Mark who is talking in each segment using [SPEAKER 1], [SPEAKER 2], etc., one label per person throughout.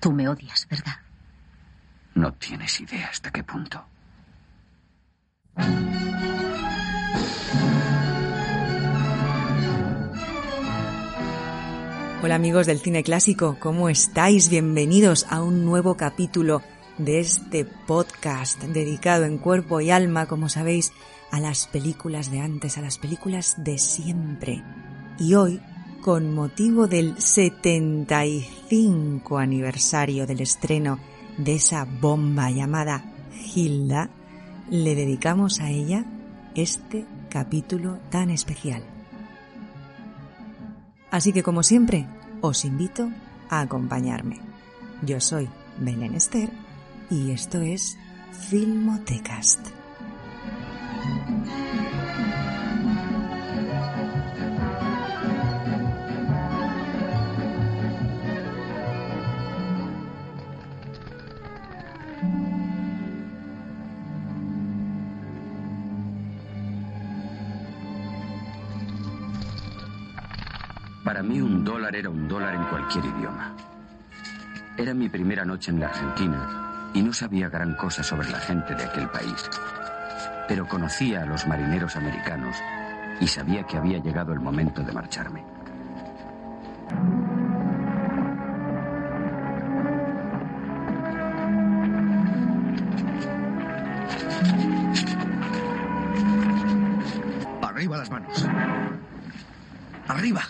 [SPEAKER 1] Tú me odias, ¿verdad?
[SPEAKER 2] No tienes idea hasta qué punto.
[SPEAKER 3] Hola amigos del cine clásico, ¿cómo estáis? Bienvenidos a un nuevo capítulo de este podcast dedicado en cuerpo y alma, como sabéis, a las películas de antes, a las películas de siempre. Y hoy, con motivo del 75 aniversario del estreno de esa bomba llamada Hilda, le dedicamos a ella este capítulo tan especial. Así que como siempre, os invito a acompañarme. Yo soy Belén Esther y esto es Filmotecast.
[SPEAKER 2] Para mí un dólar era un dólar en cualquier idioma. Era mi primera noche en la Argentina y no sabía gran cosa sobre la gente de aquel país. Pero conocía a los marineros americanos y sabía que había llegado el momento de marcharme.
[SPEAKER 4] Arriba las manos. Arriba.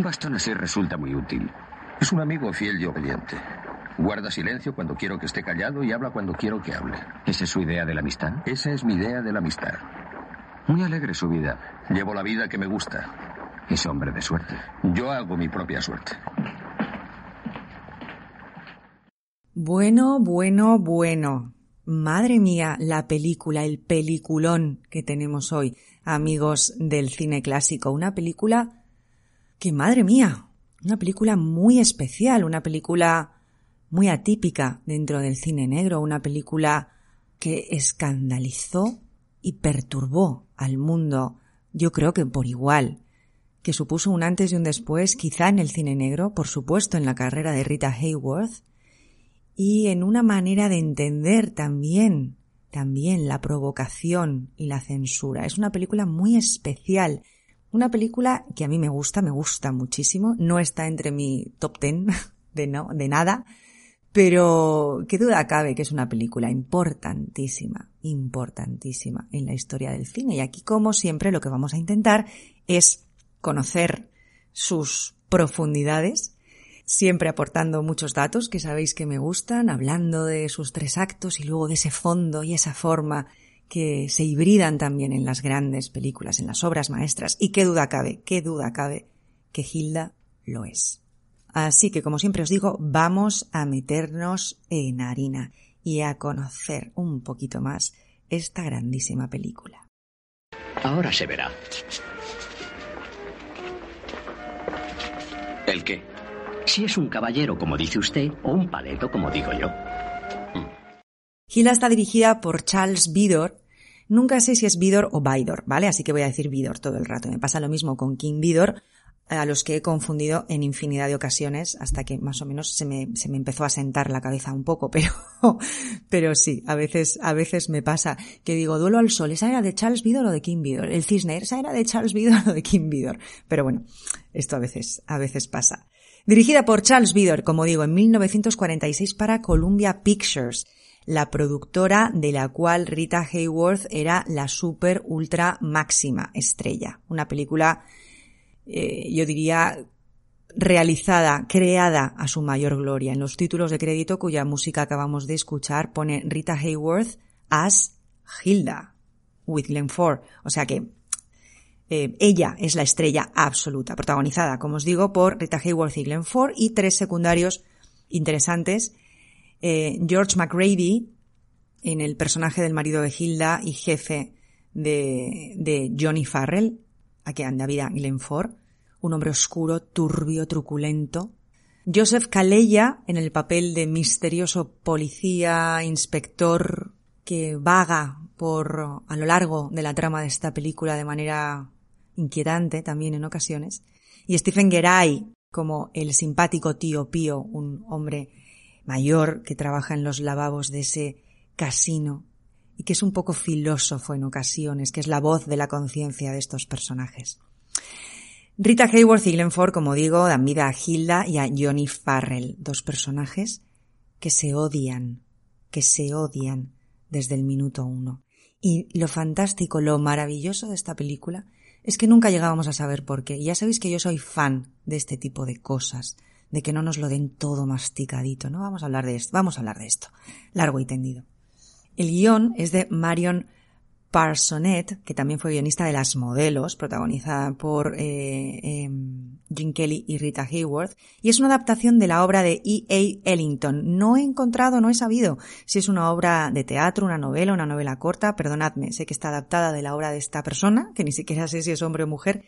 [SPEAKER 2] Un bastón así resulta muy útil.
[SPEAKER 4] Es un amigo fiel y obediente. Guarda silencio cuando quiero que esté callado y habla cuando quiero que hable.
[SPEAKER 2] ¿Esa es su idea de la amistad?
[SPEAKER 4] Esa es mi idea de la amistad.
[SPEAKER 2] Muy alegre su vida.
[SPEAKER 4] Llevo la vida que me gusta.
[SPEAKER 2] Es hombre de suerte.
[SPEAKER 4] Yo hago mi propia suerte.
[SPEAKER 3] Bueno, bueno, bueno. Madre mía, la película, el peliculón que tenemos hoy, amigos del cine clásico. Una película que, madre mía, una película muy especial, una película muy atípica dentro del cine negro, una película que escandalizó y perturbó al mundo, yo creo que por igual, que supuso un antes y un después, quizá en el cine negro, por supuesto en la carrera de Rita Hayworth, y en una manera de entender también, también la provocación y la censura. Es una película muy especial, una película que a mí me gusta, me gusta muchísimo, no está entre mi top ten de no, de nada, pero qué duda cabe que es una película importantísima, importantísima en la historia del cine. Y aquí, como siempre, lo que vamos a intentar es conocer sus profundidades, siempre aportando muchos datos que sabéis que me gustan, hablando de sus tres actos y luego de ese fondo y esa forma que se hibridan también en las grandes películas, en las obras maestras. Y qué duda cabe, qué duda cabe que Hilda lo es. Así que, como siempre os digo, vamos a meternos en harina y a conocer un poquito más esta grandísima película.
[SPEAKER 5] Ahora se verá.
[SPEAKER 2] ¿El qué?
[SPEAKER 5] Si es un caballero, como dice usted, o un paleto, como digo yo.
[SPEAKER 3] Hilda está dirigida por Charles Vidor. Nunca sé si es Vidor o Vidor, ¿vale? Así que voy a decir Vidor todo el rato. Me pasa lo mismo con King Vidor, a los que he confundido en infinidad de ocasiones hasta que más o menos se me, se me empezó a sentar la cabeza un poco, pero, pero sí, a veces, a veces me pasa que digo, duelo al sol, ¿esa era de Charles Vidor o de King Vidor? El cisne, ¿esa era de Charles Vidor o de King Vidor? Pero bueno, esto a veces, a veces pasa. Dirigida por Charles Vidor, como digo, en 1946 para Columbia Pictures, la productora de la cual Rita Hayworth era la super ultra máxima estrella. Una película, eh, yo diría, realizada, creada a su mayor gloria. En los títulos de crédito cuya música acabamos de escuchar pone Rita Hayworth as Hilda with Glenn Ford. O sea que eh, ella es la estrella absoluta, protagonizada, como os digo, por Rita Hayworth y Glenn Ford y tres secundarios interesantes. Eh, George McRady en el personaje del marido de Hilda y jefe de, de Johnny Farrell, a que anda vida Glenn Ford, un hombre oscuro, turbio, truculento. Joseph Calella en el papel de misterioso policía, inspector que vaga por a lo largo de la trama de esta película de manera inquietante también en ocasiones. Y Stephen Geray como el simpático tío Pío, un hombre mayor que trabaja en los lavabos de ese casino y que es un poco filósofo en ocasiones, que es la voz de la conciencia de estos personajes. Rita Hayworth y Glenn Ford, como digo, dan vida a Hilda y a Johnny Farrell, dos personajes que se odian, que se odian desde el minuto uno. Y lo fantástico, lo maravilloso de esta película es que nunca llegábamos a saber por qué. Y ya sabéis que yo soy fan de este tipo de cosas, de que no nos lo den todo masticadito, ¿no? Vamos a hablar de esto, vamos a hablar de esto, largo y tendido. El guion es de Marion Parsonet, que también fue guionista de Las Modelos, protagonizada por eh, em, Jim Kelly y Rita Hayworth, y es una adaptación de la obra de E. A. Ellington. No he encontrado, no he sabido si es una obra de teatro, una novela, una novela corta, perdonadme, sé que está adaptada de la obra de esta persona, que ni siquiera sé si es hombre o mujer,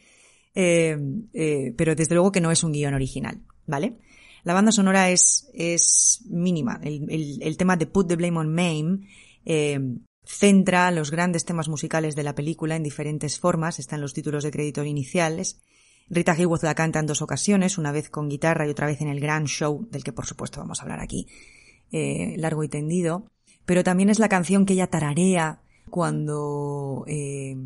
[SPEAKER 3] eh, eh, pero desde luego que no es un guion original, ¿vale? La banda sonora es, es mínima. El, el, tema de Put the Blame on Mame eh, centra los grandes temas musicales de la película en diferentes formas, están los títulos de crédito iniciales. Rita Hayworth la canta en dos ocasiones, una vez con guitarra y otra vez en el gran show, del que por supuesto vamos a hablar aquí, eh, largo y tendido. Pero también es la canción que ella tararea cuando eh,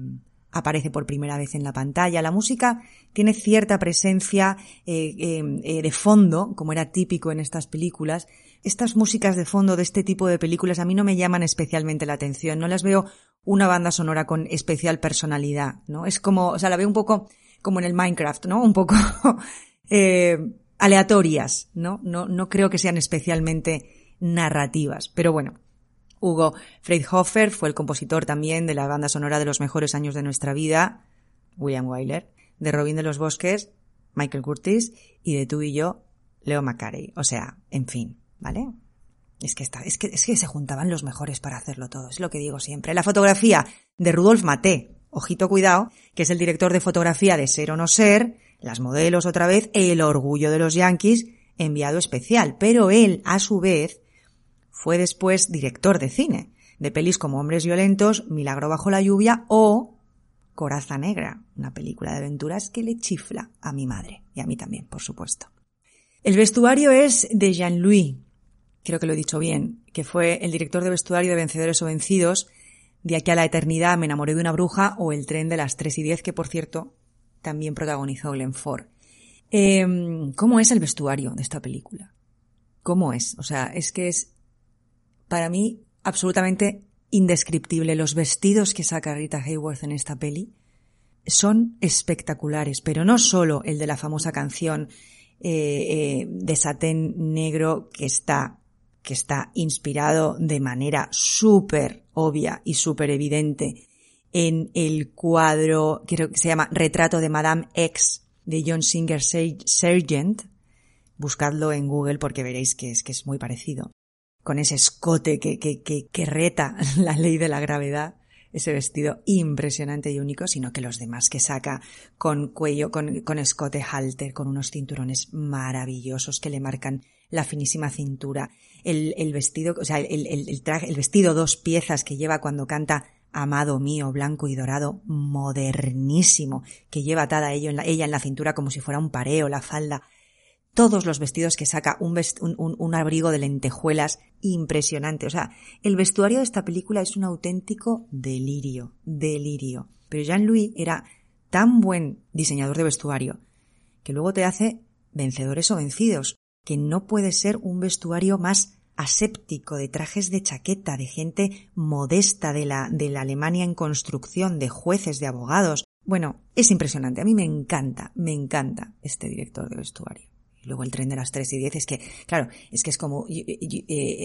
[SPEAKER 3] aparece por primera vez en la pantalla. La música tiene cierta presencia eh, eh, de fondo, como era típico en estas películas, estas músicas de fondo de este tipo de películas a mí no me llaman especialmente la atención, no las veo una banda sonora con especial personalidad, ¿no? Es como, o sea, la veo un poco como en el Minecraft, ¿no? Un poco eh, aleatorias, ¿no? ¿no? No creo que sean especialmente narrativas, pero bueno. Hugo Freidhofer fue el compositor también de la banda sonora de los mejores años de nuestra vida, William Wyler, de Robin de los Bosques, Michael Curtis, y de tú y yo, Leo McCarey. O sea, en fin, ¿vale? Es que, está, es, que, es que se juntaban los mejores para hacerlo todo, es lo que digo siempre. La fotografía de Rudolf Maté, ojito cuidado, que es el director de fotografía de Ser o No Ser, Las Modelos otra vez, El Orgullo de los Yankees, enviado especial. Pero él, a su vez, fue después director de cine, de pelis como Hombres Violentos, Milagro bajo la lluvia o Coraza Negra, una película de aventuras que le chifla a mi madre y a mí también, por supuesto. El vestuario es de Jean-Louis, creo que lo he dicho bien, que fue el director de vestuario de Vencedores o Vencidos, de aquí a la eternidad me enamoré de una bruja o el tren de las 3 y 10, que por cierto también protagonizó Glenn Ford. Eh, ¿Cómo es el vestuario de esta película? ¿Cómo es? O sea, es que es para mí absolutamente indescriptible. Los vestidos que saca Rita Hayworth en esta peli son espectaculares, pero no solo el de la famosa canción eh, eh, de satén negro que está que está inspirado de manera súper obvia y súper evidente en el cuadro, creo que se llama Retrato de Madame X de John Singer Sargent. Buscadlo en Google porque veréis que es, que es muy parecido. Con ese escote que, que, que, que reta la ley de la gravedad ese vestido impresionante y único, sino que los demás que saca con cuello, con, con escote halter, con unos cinturones maravillosos que le marcan la finísima cintura, el, el vestido, o sea, el, el, el, traje, el vestido dos piezas que lleva cuando canta Amado mío, blanco y dorado, modernísimo, que lleva atada la, ella en la cintura como si fuera un pareo, la falda, todos los vestidos que saca, un, abrigo de lentejuelas impresionante. O sea, el vestuario de esta película es un auténtico delirio, delirio. Pero Jean-Louis era tan buen diseñador de vestuario que luego te hace vencedores o vencidos, que no puede ser un vestuario más aséptico, de trajes de chaqueta, de gente modesta de la, de la Alemania en construcción, de jueces, de abogados, Bueno, es impresionante. A mí me encanta, me encanta este director de vestuario. Luego el tren de las 3 y 10 es que, claro, es que es como eh,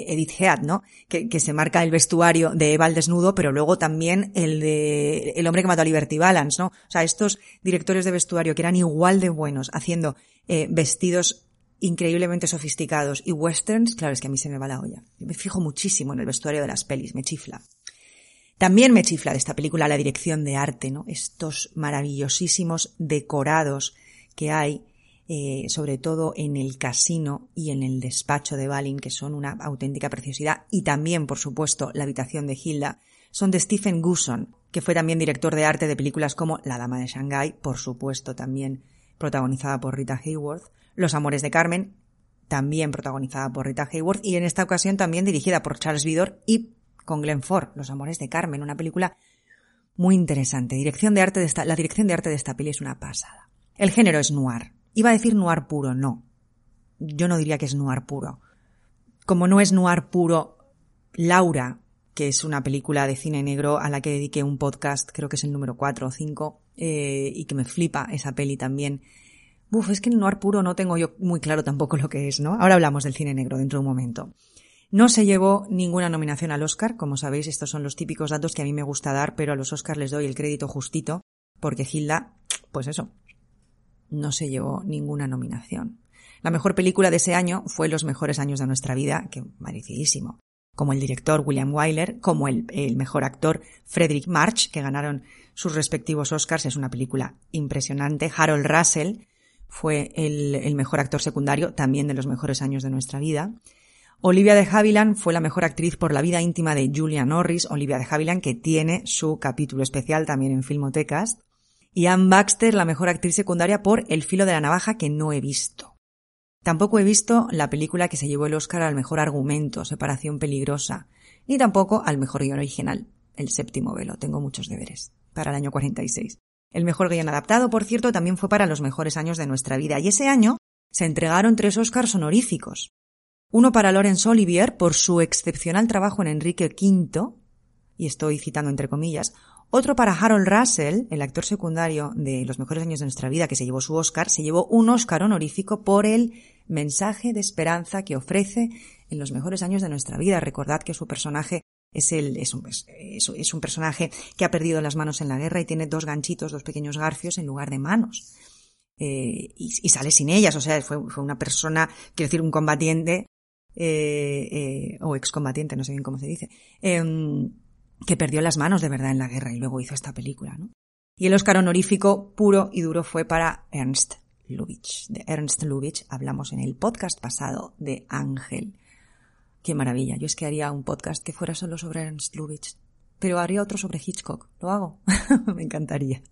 [SPEAKER 3] Edith Head, ¿no? Que, que, se marca el vestuario de Eva al desnudo, pero luego también el de El hombre que mató a Liberty Balance, ¿no? O sea, estos directores de vestuario que eran igual de buenos haciendo eh, vestidos increíblemente sofisticados y westerns, claro, es que a mí se me va la olla. Me fijo muchísimo en el vestuario de las pelis, me chifla. También me chifla de esta película la dirección de arte, ¿no? Estos maravillosísimos decorados que hay, eh, sobre todo en el casino y en el despacho de Balin, que son una auténtica preciosidad, y también, por supuesto, la habitación de Hilda, son de Stephen Gusson, que fue también director de arte de películas como La Dama de Shanghái, por supuesto, también protagonizada por Rita Hayworth, Los Amores de Carmen, también protagonizada por Rita Hayworth, y en esta ocasión también dirigida por Charles Vidor y con Glenn Ford, Los amores de Carmen, una película muy interesante. Dirección de arte la dirección de arte de esta peli es una pasada. El género es noir. Iba a decir noir puro, no. Yo no diría que es noir puro. Como no es noir puro, Laura, que es una película de cine negro a la que dediqué un podcast, creo que es el número 4 o 5, eh, y que me flipa esa peli también. Uf, es que el noir puro no tengo yo muy claro tampoco lo que es, ¿no? Ahora hablamos del cine negro dentro de un momento. No se llevó ninguna nominación al Oscar, como sabéis, estos son los típicos datos que a mí me gusta dar, pero a los Oscars les doy el crédito justito, porque Hilda, pues eso, no se llevó ninguna nominación. La mejor película de ese año fue Los mejores años de nuestra vida, que merecidísimo. Como el director William Wyler, como el, mejor actor Frederick March, que ganaron sus respectivos Oscars, es una película impresionante. Harold Russell fue el, el mejor actor secundario, también de los mejores años de nuestra vida. Olivia de Havilland fue la mejor actriz por la vida íntima de Julia Norris, Olivia de Havilland, que tiene su capítulo especial también en Filmotecas. Y Anne Baxter, la mejor actriz secundaria por El filo de la navaja, que no he visto. Tampoco he visto la película que se llevó el Oscar al mejor argumento, Separación peligrosa, ni tampoco al mejor guion original, El séptimo velo. Tengo muchos deberes para el año 46. El mejor guion adaptado, por cierto, también fue para los mejores años de nuestra vida, y ese año se entregaron tres Oscars honoríficos uno para Laurence Olivier por su excepcional trabajo en Enrique V, y estoy citando entre comillas, otro para Harold Russell, el actor secundario de Los mejores años de nuestra vida que se llevó su Oscar, se llevó un Oscar honorífico por el mensaje de esperanza que ofrece en los mejores años de nuestra vida. Recordad que su personaje es, el, es, un, es, un personaje que ha perdido las manos en la guerra y tiene dos ganchitos, dos pequeños garfios en lugar de manos. Eh, y, sale sin ellas, o sea, fue, fue una persona, quiero decir, un combatiente eh, eh, o excombatiente, no sé bien cómo se dice, em, que perdió las manos de verdad en la guerra y luego hizo esta película, ¿no? Y el Oscar honorífico puro y duro fue para Ernst Lubitsch. De Ernst Lubitsch hablamos en el podcast pasado de Ángel. Qué maravilla. Yo es que haría un podcast que fuera solo sobre Ernst Lubitsch. Pero haría otro sobre Hitchcock. ¿Lo hago? Me encantaría.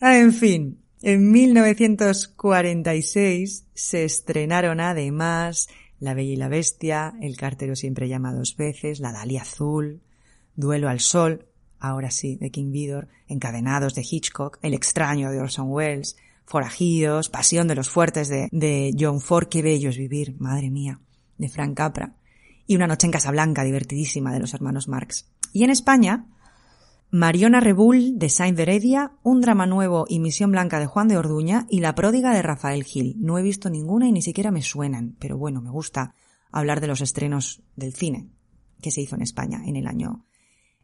[SPEAKER 3] Ah, en fin, en 1946 se estrenaron además la Bella y la Bestia, El cartero siempre llama dos veces, La Dalia Azul, Duelo al Sol, ahora sí, de King Vidor, Encadenados de Hitchcock, El extraño de Orson Welles, Forajidos, Pasión de los Fuertes de, de John Ford, Qué bello es vivir, madre mía, de Frank Capra, y Una noche en Casablanca, divertidísima, de los hermanos Marx. Y en España, Mariona Rebull de Saint Heredia, un drama nuevo y Misión Blanca de Juan de Orduña y La pródiga de Rafael Gil. No he visto ninguna y ni siquiera me suenan, pero bueno, me gusta hablar de los estrenos del cine que se hizo en España en el año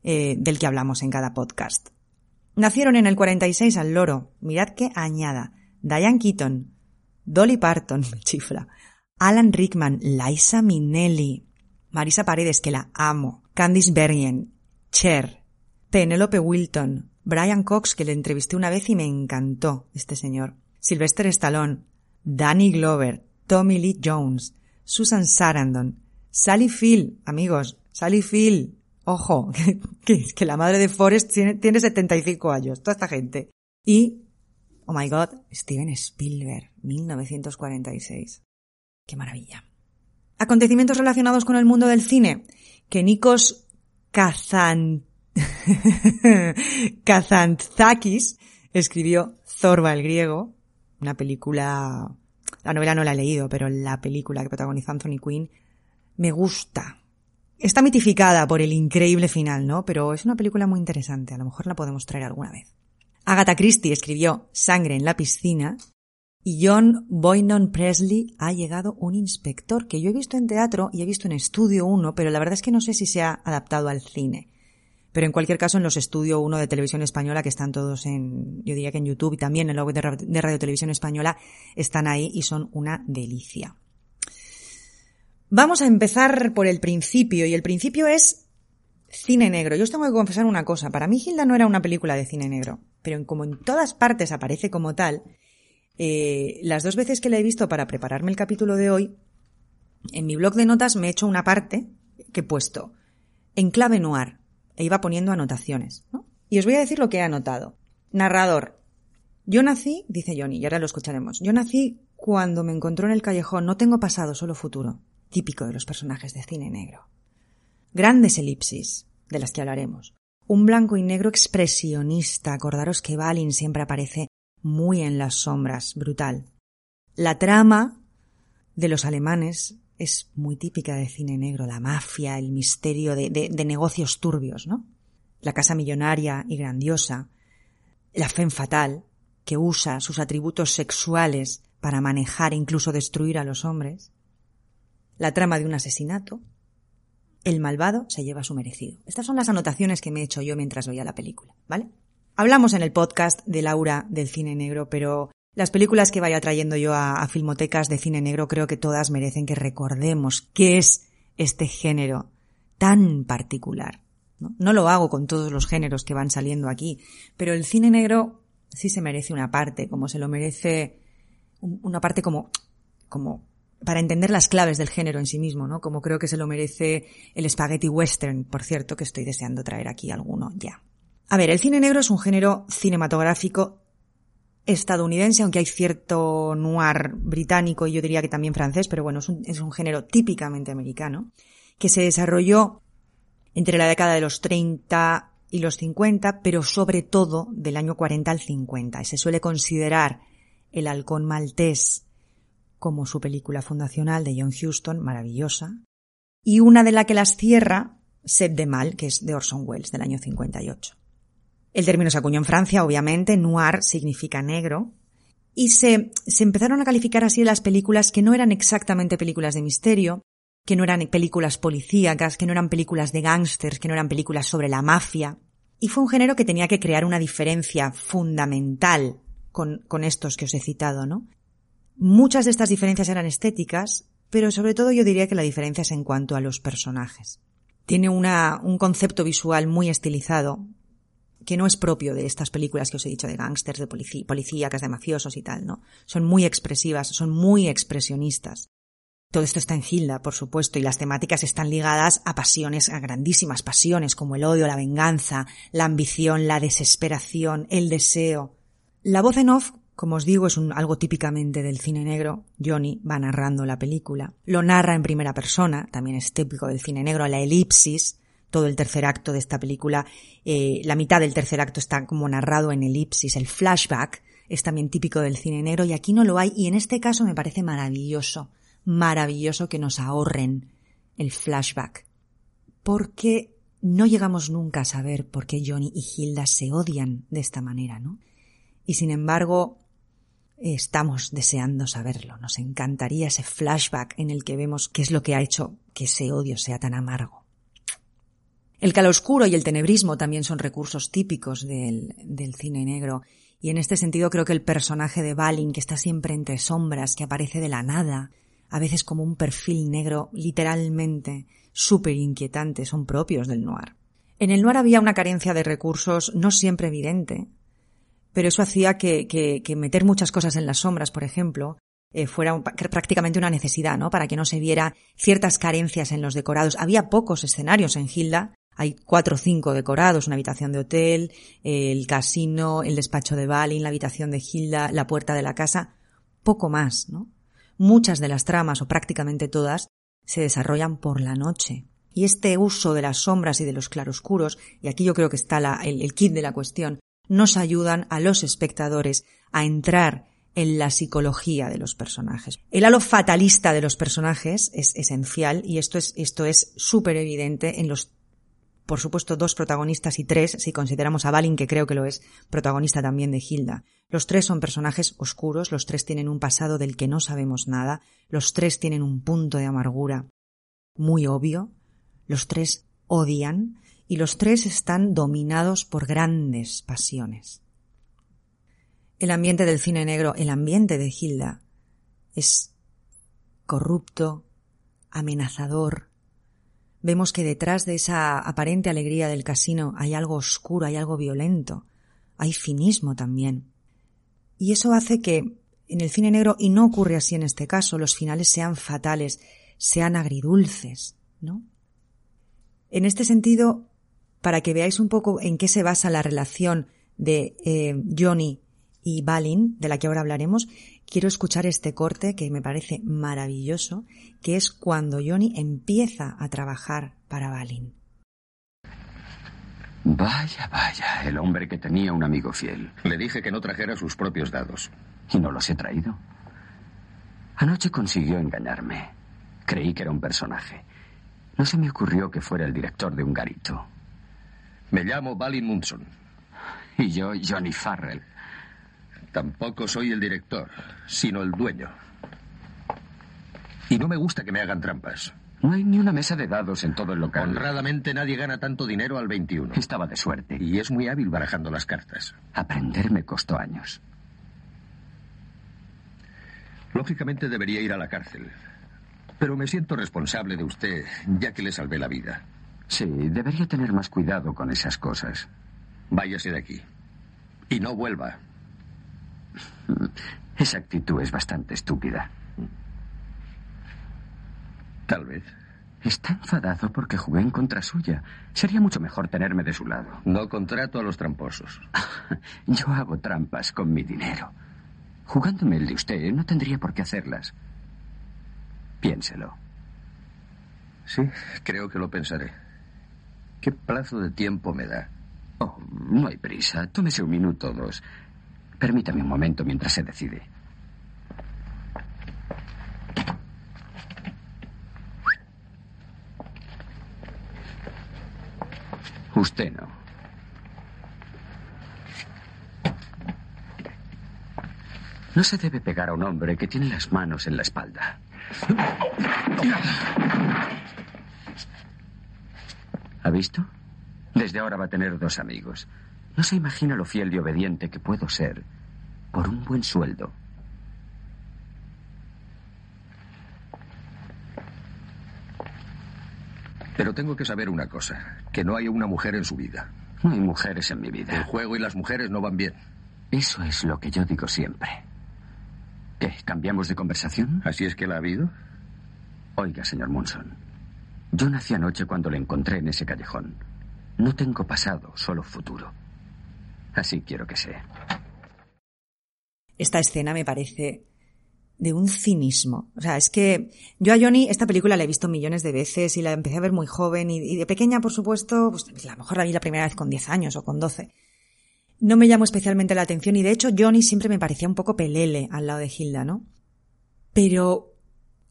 [SPEAKER 3] eh, del que hablamos en cada podcast. Nacieron en el 46 al loro, mirad qué añada, Diane Keaton, Dolly Parton, chifla, Alan Rickman, Liza Minnelli, Marisa Paredes, que la amo, Candice Bergen, Cher, Penelope Wilton, Brian Cox, que le entrevisté una vez y me encantó este señor, Sylvester Stallone, Danny Glover, Tommy Lee Jones, Susan Sarandon, Sally Phil, amigos, Sally Phil, ojo, que, que la madre de Forrest tiene, tiene 75 años, toda esta gente. Y, oh my god, Steven Spielberg, 1946. Qué maravilla. Acontecimientos relacionados con el mundo del cine. Que Nikos Kazan Kazantzakis escribió Zorba el griego, una película, la novela no la he leído, pero la película que protagoniza Anthony Quinn me gusta. Está mitificada por el increíble final, ¿no? Pero es una película muy interesante, a lo mejor la podemos traer alguna vez. Agatha Christie escribió Sangre en la piscina y John Boynon Presley ha llegado un inspector que yo he visto en teatro y he visto en Estudio 1, pero la verdad es que no sé si se ha adaptado al cine. Pero en cualquier caso en los Estudio 1 de Televisión Española, que están todos en, yo diría que en YouTube y también en la web de Radio Televisión Española, están ahí y son una delicia. Vamos a empezar por el principio y el principio es cine negro. Yo os tengo que confesar una cosa. Para mí Hilda no era una película de cine negro, pero como en todas partes aparece como tal, eh, las dos veces que la he visto para prepararme el capítulo de hoy, en mi blog de notas me he hecho una parte que he puesto en clave noir e iba poniendo anotaciones. Y os voy a decir lo que he anotado. Narrador. Yo nací, dice Johnny, y ahora lo escucharemos. Yo nací cuando me encontró en el callejón. No tengo pasado, solo futuro. Típico de los personajes de cine negro. Grandes elipsis, de las que hablaremos. Un blanco y negro expresionista. Acordaros que Balin siempre aparece muy en las sombras, brutal. La trama de los alemanes es muy típica de cine negro, la mafia, el misterio de, negocios turbios, ¿no? La casa millonaria y grandiosa, la fe fatal, que usa sus atributos sexuales para manejar e incluso destruir a los hombres, la trama de un asesinato, el malvado se lleva su merecido. Estas son las anotaciones que me he hecho yo mientras veía la película, ¿vale? Hablamos en el podcast de Laura del cine negro, pero las películas que vaya trayendo yo a, filmotecas de cine negro creo que todas merecen que recordemos qué es este género tan particular. ¿no? no lo hago con todos los géneros que van saliendo aquí, pero el cine negro sí se merece una parte, como se lo merece una parte como, como para entender las claves del género en sí mismo, ¿no? Como creo que se lo merece el spaghetti western, por cierto, que estoy deseando traer aquí alguno ya. A ver, el cine negro es un género cinematográfico estadounidense, aunque hay cierto noir británico y yo diría que también francés, pero bueno, es un, es un género típicamente americano, que se desarrolló entre la década de los 30 y los 50, pero sobre todo del año 40 al 50. Y se suele considerar El halcón maltés como su película fundacional de John Huston, maravillosa, y una de la que las cierra, Seb de Mal, que es de Orson Welles, del año 58. El término se acuñó en Francia, obviamente, noir significa negro, y se, se empezaron a calificar así las películas que no eran exactamente películas de misterio, que no eran películas policíacas, que no eran películas de gángsters, que no eran películas sobre la mafia. Y fue un género que tenía que crear una diferencia fundamental con, con estos que os he citado, ¿no? Muchas de estas diferencias eran estéticas, pero sobre todo yo diría que la diferencia es en cuanto a los personajes. Tiene una, un concepto visual muy estilizado, que no es propio de estas películas que os he dicho de gángsters, de policía, policíacas, de mafiosos y tal, ¿no? Son muy expresivas, son muy expresionistas. Todo esto está en Hilda, por supuesto, y las temáticas están ligadas a pasiones, a grandísimas pasiones, como el odio, la venganza, la ambición, la desesperación, el deseo. La voz en off, como os digo, es un, algo típicamente del cine negro. Johnny va narrando la película. Lo narra en primera persona, también es típico del cine negro, la elipsis, todo el tercer acto de esta película, eh, la mitad del tercer acto está como narrado en elipsis, el flashback es también típico del cine negro y aquí no lo hay y en este caso me parece maravilloso, maravilloso que nos ahorren el flashback, porque no llegamos nunca a saber por qué Johnny y Hilda se odian de esta manera, ¿no? Y sin embargo, estamos deseando saberlo. Nos encantaría ese flashback en el que vemos qué es lo que ha hecho que ese odio sea tan amargo. El caloscuro y el tenebrismo también son recursos típicos del, cine negro. Y en este sentido creo que el personaje de Balin, que está siempre entre sombras, que aparece de la nada, a veces como un perfil negro literalmente súper inquietante, son propios del noir. En el noir había una carencia de recursos no siempre evidente, pero eso hacía que, meter muchas cosas en las sombras, por ejemplo, eh, fuera prácticamente una necesidad, ¿no? Para que no se viera ciertas carencias en los decorados. Había pocos escenarios en Hilda, hay cuatro o cinco decorados, una habitación de hotel, el casino, el despacho de Balin, la habitación de Hilda, la puerta de la casa, poco más, ¿no? Muchas de las tramas, o prácticamente todas, se desarrollan por la noche. Y este uso de las sombras y de los claroscuros, y aquí yo creo que está el, el kit de la cuestión, nos ayudan a los espectadores a entrar en la psicología de los personajes. El halo fatalista de los personajes es esencial y esto es esto es súper evidente en los por supuesto, dos protagonistas y tres, si consideramos a Balin, que creo que lo es, protagonista también de Hilda. Los tres son personajes oscuros, los tres tienen un pasado del que no sabemos nada, los tres tienen un punto de amargura muy obvio, los tres odian y los tres están dominados por grandes pasiones. El ambiente del cine negro, el ambiente de Hilda, es corrupto, amenazador, vemos que detrás de esa aparente alegría del casino hay algo oscuro, hay algo violento, hay cinismo también. Y eso hace que en el cine negro, y no ocurre así en este caso, los finales sean fatales, sean agridulces, ¿no? En este sentido, para que veáis un poco en qué se basa la relación de eh, Johnny y Balin, de la que ahora hablaremos, quiero escuchar este corte que me parece maravilloso, que es cuando Johnny empieza a trabajar para Balin.
[SPEAKER 2] Vaya, vaya, el hombre que tenía un amigo fiel.
[SPEAKER 4] Le dije que no trajera sus propios dados.
[SPEAKER 2] Y no los he traído. Anoche consiguió engañarme. Creí que era un personaje. No se me ocurrió que fuera el director de un garito.
[SPEAKER 4] Me llamo Balin Munson.
[SPEAKER 2] Y yo, Johnny Farrell.
[SPEAKER 4] Tampoco soy el director, sino el dueño. Y no me gusta que me hagan trampas.
[SPEAKER 2] No hay ni una mesa de dados en todo el local.
[SPEAKER 4] Honradamente nadie gana tanto dinero al 21.
[SPEAKER 2] Estaba de suerte.
[SPEAKER 4] Y es muy hábil barajando las cartas.
[SPEAKER 2] Aprender me costó años.
[SPEAKER 4] Lógicamente debería ir a la cárcel. Pero me siento responsable de usted, ya que le salvé la vida.
[SPEAKER 2] Sí, debería tener más cuidado con esas cosas.
[SPEAKER 4] Váyase de aquí. Y no vuelva.
[SPEAKER 2] Esa actitud es bastante estúpida.
[SPEAKER 4] Tal vez.
[SPEAKER 2] Está enfadado porque jugué en contra suya. Sería mucho mejor tenerme de su lado.
[SPEAKER 4] No contrato a los tramposos.
[SPEAKER 2] Yo hago trampas con mi dinero. Jugándome el de usted, no tendría por qué hacerlas. Piénselo.
[SPEAKER 4] Sí, creo que lo pensaré. ¿Qué plazo de tiempo me da?
[SPEAKER 2] Oh, no hay prisa. Tómese un minuto o dos. Permítame un momento mientras se decide. Usted no. No se debe pegar a un hombre que tiene las manos en la espalda. ¿Ha visto? Desde ahora va a tener dos amigos. No se imagina lo fiel y obediente que puedo ser por un buen sueldo.
[SPEAKER 4] Pero tengo que saber una cosa, que no hay una mujer en su vida.
[SPEAKER 2] No hay mujeres en mi vida.
[SPEAKER 4] El juego y las mujeres no van bien.
[SPEAKER 2] Eso es lo que yo digo siempre. ¿Qué? ¿Cambiamos de conversación?
[SPEAKER 4] ¿Así es que la ha habido?
[SPEAKER 2] Oiga, señor Munson. Yo nací anoche cuando le encontré en ese callejón. No tengo pasado, solo futuro. Así quiero que sea.
[SPEAKER 3] Esta escena me parece de un cinismo. O sea, es que yo a Johnny esta película la he visto millones de veces y la empecé a ver muy joven y, de pequeña, por supuesto, pues a lo mejor la vi la primera vez con 10 años o con 12. No me llamó especialmente la atención y de hecho Johnny siempre me parecía un poco pelele al lado de Hilda, ¿no? Pero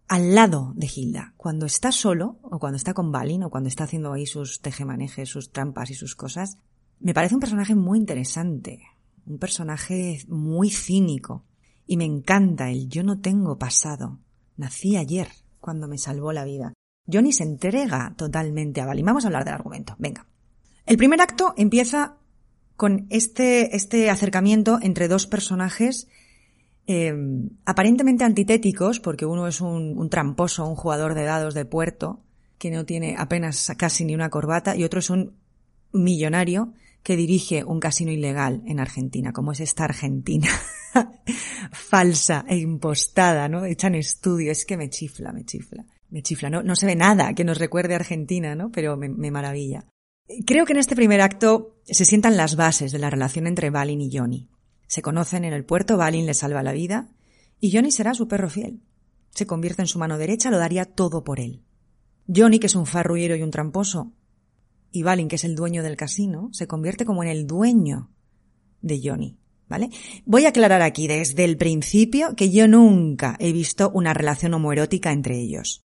[SPEAKER 3] al lado de Hilda, cuando está solo o cuando está con Balin o cuando está haciendo ahí sus tejemanejes, sus trampas y sus cosas, me parece un personaje muy interesante, un personaje muy cínico y me encanta el yo no tengo pasado. Nací ayer cuando me salvó la vida. Johnny se entrega totalmente a Balin. Vamos a hablar del argumento. Venga. El primer acto empieza con este, este acercamiento entre dos personajes eh, aparentemente antitéticos, porque uno es un, tramposo, un jugador de dados de puerto, que no tiene apenas casi ni una corbata, y otro es un millonario que dirige un casino ilegal en Argentina, como es esta Argentina falsa e impostada, ¿no? Hecha en estudio, es que me chifla, me chifla. Me chifla, no, no se ve nada que nos recuerde a Argentina, ¿no? Pero me, me maravilla. Creo que en este primer acto se sientan las bases de la relación entre Balin y Johnny. Se conocen en el puerto, Balin le salva la vida y Johnny será su perro fiel. Se convierte en su mano derecha, lo daría todo por él. Johnny, que es un farrullero y un tramposo, y Balin, que es el dueño del casino, se convierte como en el dueño de Johnny. ¿Vale? Voy a aclarar aquí desde el principio que yo nunca he visto una relación homoerótica entre ellos.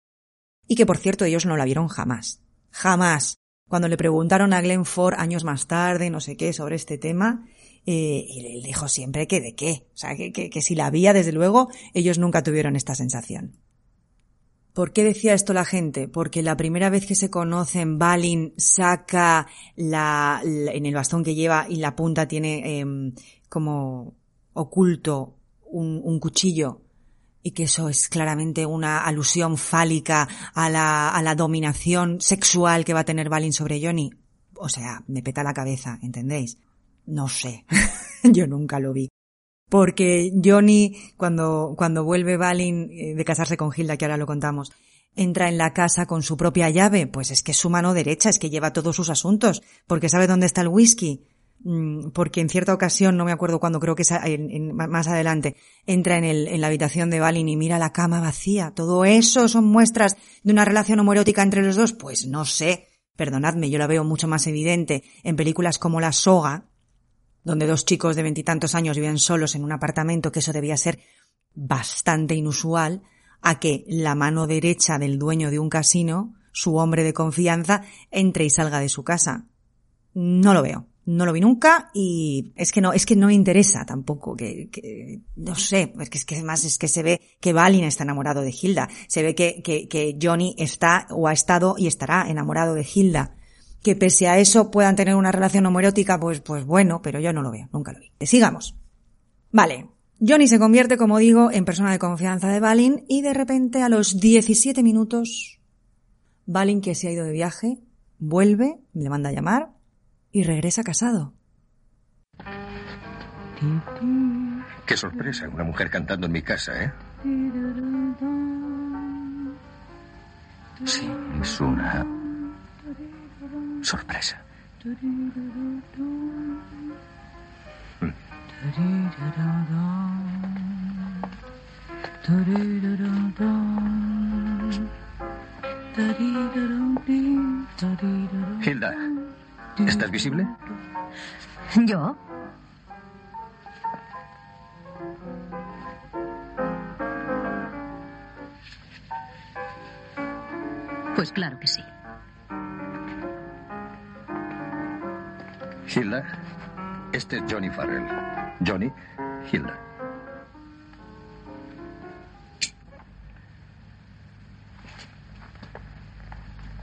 [SPEAKER 3] Y que por cierto ellos no la vieron jamás. Jamás. Cuando le preguntaron a Glenn Ford años más tarde, no sé qué, sobre este tema, eh, y él dijo siempre que de qué. O sea, que, que, si la había, desde luego, ellos nunca tuvieron esta sensación. ¿Por qué decía esto la gente? Porque la primera vez que se conocen, Balin saca la, en el bastón que lleva y la punta tiene eh, como oculto un, un, cuchillo y que eso es claramente una alusión fálica a la, a la dominación sexual que va a tener Balin sobre Johnny. O sea, me peta la cabeza, ¿entendéis? No sé. Yo nunca lo vi porque Johnny, cuando, cuando vuelve Balin eh, de casarse con Hilda, que ahora lo contamos, entra en la casa con su propia llave, pues es que es su mano derecha, es que lleva todos sus asuntos, porque sabe dónde está el whisky, mm, porque en cierta ocasión, no me acuerdo cuándo, creo que es más adelante, entra en, el, en la habitación de Balin y mira la cama vacía. ¿Todo eso son muestras de una relación homoerótica entre los dos? Pues no sé. Perdonadme, yo la veo mucho más evidente en películas como La Soga, donde dos chicos de veintitantos años viven solos en un apartamento, que eso debía ser bastante inusual, a que la mano derecha del dueño de un casino, su hombre de confianza, entre y salga de su casa. No lo veo. No lo vi nunca y es que no, es que no interesa tampoco, que, que no sé, es que es que además es que se ve que Balin está enamorado de Hilda, se ve que, que, que Johnny está o ha estado y estará enamorado de Hilda que pese a eso puedan tener una relación homoerótica, pues, pues bueno, pero yo no lo veo, nunca lo vi. Sigamos. Vale. Johnny se convierte, como digo, en persona de confianza de Balin y de repente a los 17 minutos, Balin, que se ha ido de viaje, vuelve, le manda a llamar y regresa casado.
[SPEAKER 4] Qué sorpresa, una mujer cantando en mi casa, ¿eh?
[SPEAKER 2] Sí, es una sorpresa.
[SPEAKER 4] Hilda, ¿estás visible?
[SPEAKER 1] ¿Yo? Pues claro que sí.
[SPEAKER 4] Hilda, este es Johnny Farrell. Johnny, Hilda.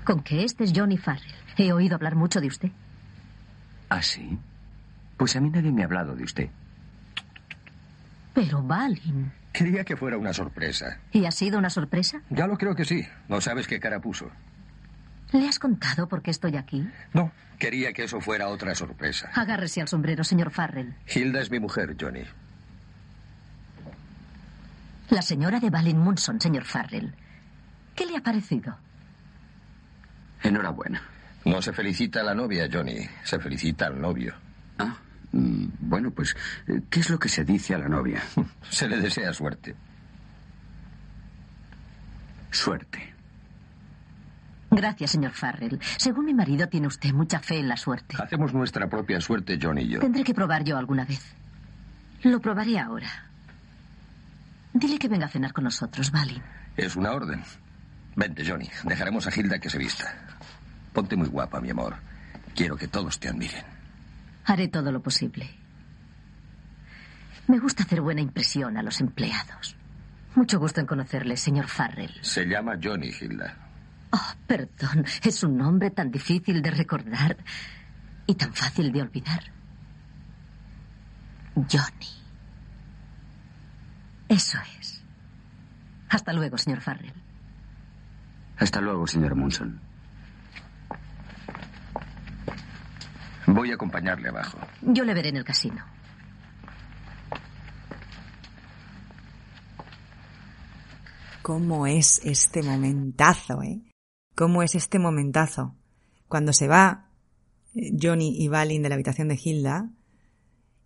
[SPEAKER 1] ¿Con qué este es Johnny Farrell? He oído hablar mucho de usted.
[SPEAKER 2] ¿Ah, sí? Pues a mí nadie me ha hablado de usted.
[SPEAKER 1] Pero Balin.
[SPEAKER 4] Quería que fuera una sorpresa.
[SPEAKER 1] ¿Y ha sido una sorpresa?
[SPEAKER 4] Ya lo creo que sí. No sabes qué cara puso.
[SPEAKER 1] ¿Le has contado por qué estoy aquí?
[SPEAKER 4] No, quería que eso fuera otra sorpresa.
[SPEAKER 1] Agárrese al sombrero, señor Farrell.
[SPEAKER 4] Hilda es mi mujer, Johnny.
[SPEAKER 1] La señora de Balin Munson, señor Farrell. ¿Qué le ha parecido?
[SPEAKER 2] Enhorabuena.
[SPEAKER 4] No se felicita a la novia, Johnny. Se felicita al novio.
[SPEAKER 2] Ah, mm, bueno, pues, ¿qué es lo que se dice a la novia?
[SPEAKER 4] Se le desea suerte.
[SPEAKER 2] Suerte.
[SPEAKER 1] Gracias, señor Farrell. Según mi marido, tiene usted mucha fe en la suerte.
[SPEAKER 4] Hacemos nuestra propia suerte, Johnny y yo.
[SPEAKER 1] Tendré que probar yo alguna vez. Lo probaré ahora. Dile que venga a cenar con nosotros, Balin.
[SPEAKER 4] Es una orden. Vente, Johnny. Dejaremos a Hilda que se vista. Ponte muy guapa, mi amor. Quiero que todos te admiren.
[SPEAKER 1] Haré todo lo posible. Me gusta hacer buena impresión a los empleados. Mucho gusto en conocerle, señor Farrell.
[SPEAKER 4] Se llama Johnny, Hilda.
[SPEAKER 1] Oh, perdón. Es un nombre tan difícil de recordar y tan fácil de olvidar. Johnny. Eso es. Hasta luego, señor Farrell.
[SPEAKER 2] Hasta luego, señor Munson.
[SPEAKER 4] Voy a acompañarle abajo.
[SPEAKER 1] Yo le veré en el casino.
[SPEAKER 3] ¿Cómo es este momentazo, eh? ¿Cómo es este momentazo? Cuando se va eh, Johnny y Balin de la habitación de Hilda,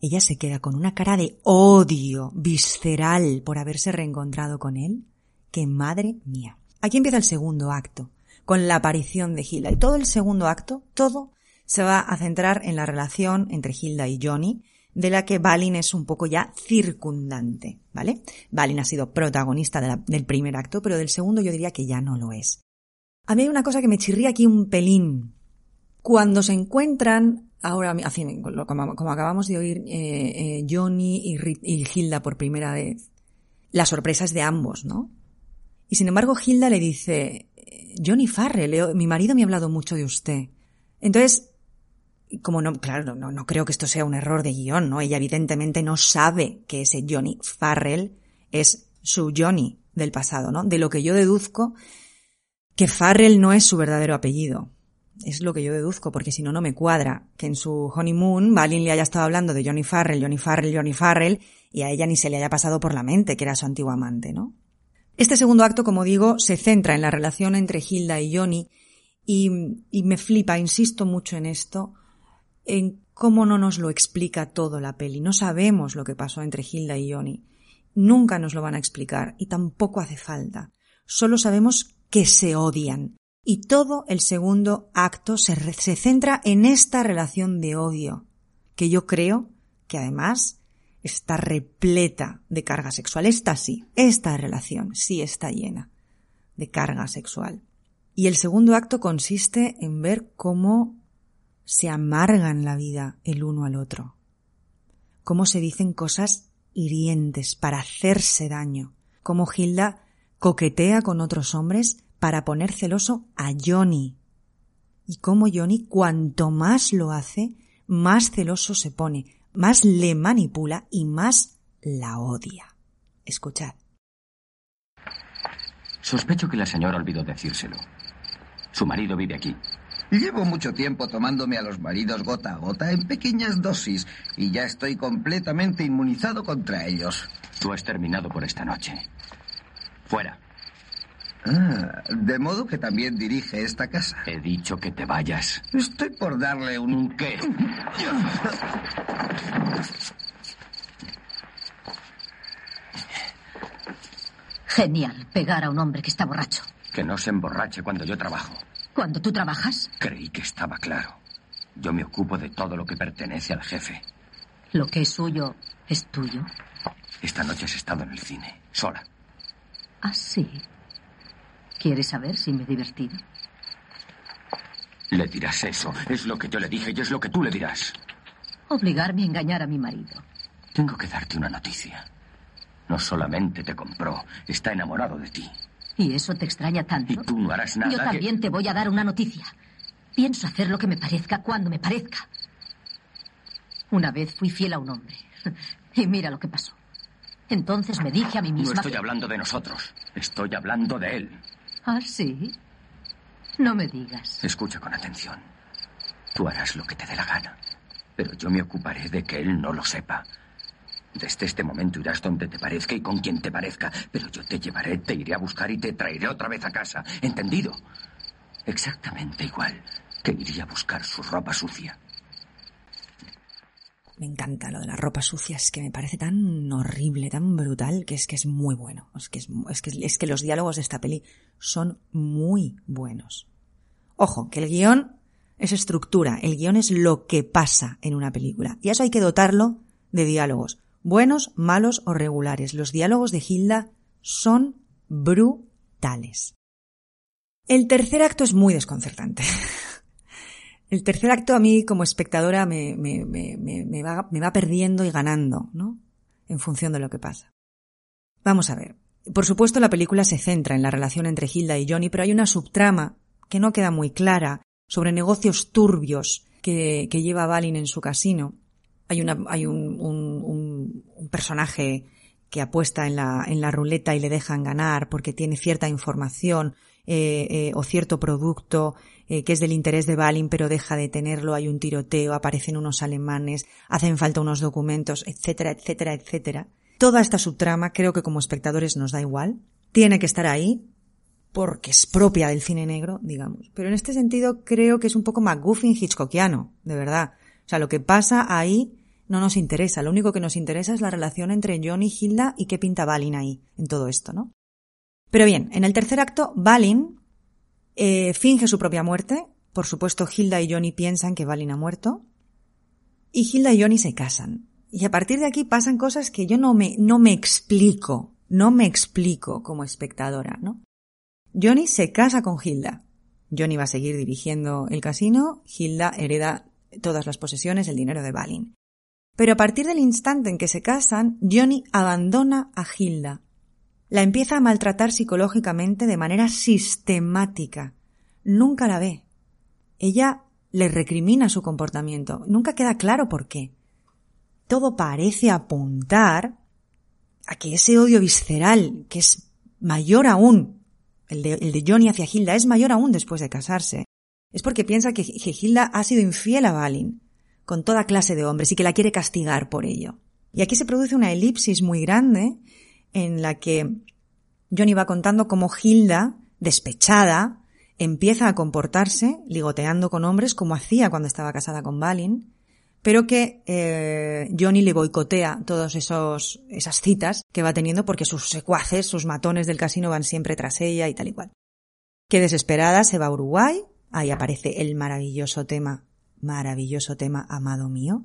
[SPEAKER 3] ella se queda con una cara de odio visceral por haberse reencontrado con él. ¡Qué madre mía! Aquí empieza el segundo acto, con la aparición de Hilda. Y todo el segundo acto, todo, se va a centrar en la relación entre Hilda y Johnny, de la que Balin es un poco ya circundante, ¿vale? Balin ha sido protagonista del primer acto, pero del segundo yo diría que ya no lo es. A mí hay una cosa que me chirría aquí un pelín. Cuando se encuentran, ahora, como, acabamos de oír, eh, eh, Johnny y, y Hilda por primera vez, la sorpresa es de ambos, ¿no? Y sin embargo, Hilda le dice, Johnny Farrell, mi marido me ha hablado mucho de usted. Entonces, como no, claro, no, no creo que esto sea un error de guion, ¿no? Ella evidentemente no sabe que ese Johnny Farrell es su Johnny del pasado, ¿no? De lo que yo deduzco que Farrell no es su verdadero apellido. Es lo que yo deduzco, porque si no, no me cuadra que en su honeymoon Balin le haya estado hablando de Johnny Farrell, Johnny Farrell, Johnny Farrell, y a ella ni se le haya pasado por la mente que era su antiguo amante, ¿no? Este segundo acto, como digo, se centra en la relación entre Hilda y Johnny, y, y me flipa, insisto mucho en esto, en cómo no nos lo explica todo la peli. No sabemos lo que pasó entre Hilda y Johnny. Nunca nos lo van a explicar y tampoco hace falta. Solo sabemos que se odian. Y todo el segundo acto se, se centra en esta relación de odio, que yo creo que además está repleta de carga sexual. Esta sí, esta relación sí está llena de carga sexual. Y el segundo acto consiste en ver cómo se amargan la vida el uno al otro, cómo se dicen cosas hirientes para hacerse daño, cómo Hilda coquetea con otros hombres para poner celoso a Johnny, y cómo Johnny cuanto más lo hace, más celoso se pone, más le manipula y más la odia. Escuchad.
[SPEAKER 2] Sospecho que la señora olvidó decírselo. Su marido vive aquí.
[SPEAKER 6] Llevo mucho tiempo tomándome a los maridos gota a gota en pequeñas dosis y ya estoy completamente inmunizado contra ellos.
[SPEAKER 2] Tú has terminado por esta noche. Fuera.
[SPEAKER 6] Ah, de modo que también dirige esta casa.
[SPEAKER 2] He dicho que te vayas.
[SPEAKER 6] Estoy por darle un...
[SPEAKER 2] ¿Un qué?
[SPEAKER 1] Genial, pegar a un hombre que está borracho.
[SPEAKER 2] Que no se emborrache cuando yo trabajo.
[SPEAKER 1] ¿Cuando tú trabajas?
[SPEAKER 2] Creí que estaba claro. Yo me ocupo de todo lo que pertenece al jefe.
[SPEAKER 1] Lo que es suyo es tuyo.
[SPEAKER 2] Esta noche has estado en el cine, sola.
[SPEAKER 1] ¿Ah, sí? ¿Quieres saber si me he divertido?
[SPEAKER 2] Le dirás eso. Es lo que yo le dije y es lo que tú le dirás.
[SPEAKER 1] Obligarme a engañar a mi marido.
[SPEAKER 2] Tengo que darte una noticia. No solamente te compró, está enamorado de ti.
[SPEAKER 1] ¿Y eso te extraña tanto?
[SPEAKER 2] Y tú no harás nada.
[SPEAKER 1] Yo también te voy a dar una noticia. Pienso hacer lo que me parezca cuando me parezca. Una vez fui fiel a un hombre. Y mira lo que pasó. Entonces me dije a mí misma.
[SPEAKER 2] No estoy hablando de nosotros. Estoy hablando de él.
[SPEAKER 1] ¿Ah, sí? No me digas.
[SPEAKER 2] Escucha con atención. Tú harás lo que te dé la gana. Pero yo me ocuparé de que él no lo sepa. Desde este momento irás donde te parezca y con quien te parezca, pero yo te llevaré, te iré a buscar y te traeré otra vez a casa. ¿Entendido? Exactamente igual que iría a buscar su ropa sucia.
[SPEAKER 3] Me encanta lo de la ropa sucia, es que me parece tan horrible, tan brutal, que es que es muy bueno. Es que, es, que, es que los diálogos de esta peli son muy buenos. Ojo, que el guion es estructura, el guion es lo que pasa en una película. Y eso hay que dotarlo de diálogos buenos, malos o regulares. Los diálogos de Hilda son brutales. El tercer acto es muy desconcertante. El tercer acto a mí como espectadora me, me, me, me, va, perdiendo y ganando, ¿no? En función de lo que pasa. Vamos a ver. Por supuesto la película se centra en la relación entre Hilda y Johnny, pero hay una subtrama que no queda muy clara sobre negocios turbios que, lleva Balin en su casino hay, una, hay un, personaje que apuesta en la, en la ruleta y le dejan ganar porque tiene cierta información eh, eh, o cierto producto eh, que es del interés de Balin pero deja de tenerlo, hay un tiroteo, aparecen unos alemanes, hacen falta unos documentos, etcétera, etcétera, etcétera. Toda esta subtrama creo que como espectadores nos da igual, tiene que estar ahí porque es propia del cine negro, digamos. Pero en este sentido creo que es un poco McGuffin Hitchcockiano, de verdad. O sea, lo que pasa ahí no nos interesa. Lo único que nos interesa es la relación entre John y Hilda y qué pinta Balin ahí, en todo esto, ¿no? Pero bien, en el tercer acto, Balin eh, finge su propia muerte. Por supuesto, Hilda y Johnny piensan que Balin ha muerto. Y Hilda y Johnny se casan. Y a partir de aquí pasan cosas que yo no me, no me explico. No me explico como espectadora, ¿no? Johnny se casa con Hilda. Johnny va a seguir dirigiendo el casino, Hilda hereda todas las posesiones, el dinero de Balin. Pero a partir del instante en que se casan, Johnny abandona a Hilda. La empieza a maltratar psicológicamente de manera sistemática. Nunca la ve. Ella le recrimina su comportamiento. Nunca queda claro por qué. Todo parece apuntar a que ese odio visceral, que es mayor aún, el de, Johnny hacia Hilda, es mayor aún después de casarse, es porque piensa que, que Hilda ha sido infiel a Balin con toda clase de hombres y que la quiere castigar por ello. Y aquí se produce una elipsis muy grande en la que Johnny va contando cómo Hilda, despechada, empieza a comportarse ligoteando con hombres como hacía cuando estaba casada con Balin, pero que eh, Johnny le boicotea todas esas citas que va teniendo porque sus secuaces, sus matones del casino van siempre tras ella y tal y cual. Que desesperada se va a Uruguay, ahí aparece el maravilloso tema maravilloso tema, amado mío.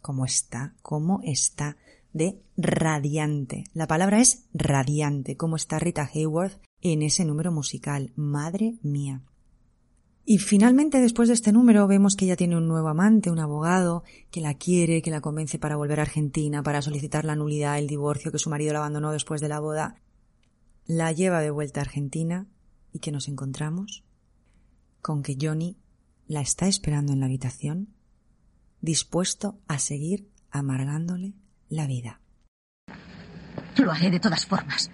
[SPEAKER 3] ¿Cómo está? ¿Cómo está? De radiante. La palabra es radiante. ¿Cómo está Rita Hayworth en ese número musical? Madre mía. Y finalmente, después de este número, vemos que ella tiene un nuevo amante, un abogado, que la quiere, que la convence para volver a Argentina, para solicitar la nulidad, el divorcio, que su marido la abandonó después de la boda. La lleva de vuelta a Argentina y que nos encontramos con que Johnny la está esperando en la habitación, dispuesto a seguir amargándole la vida.
[SPEAKER 1] Lo haré de todas formas.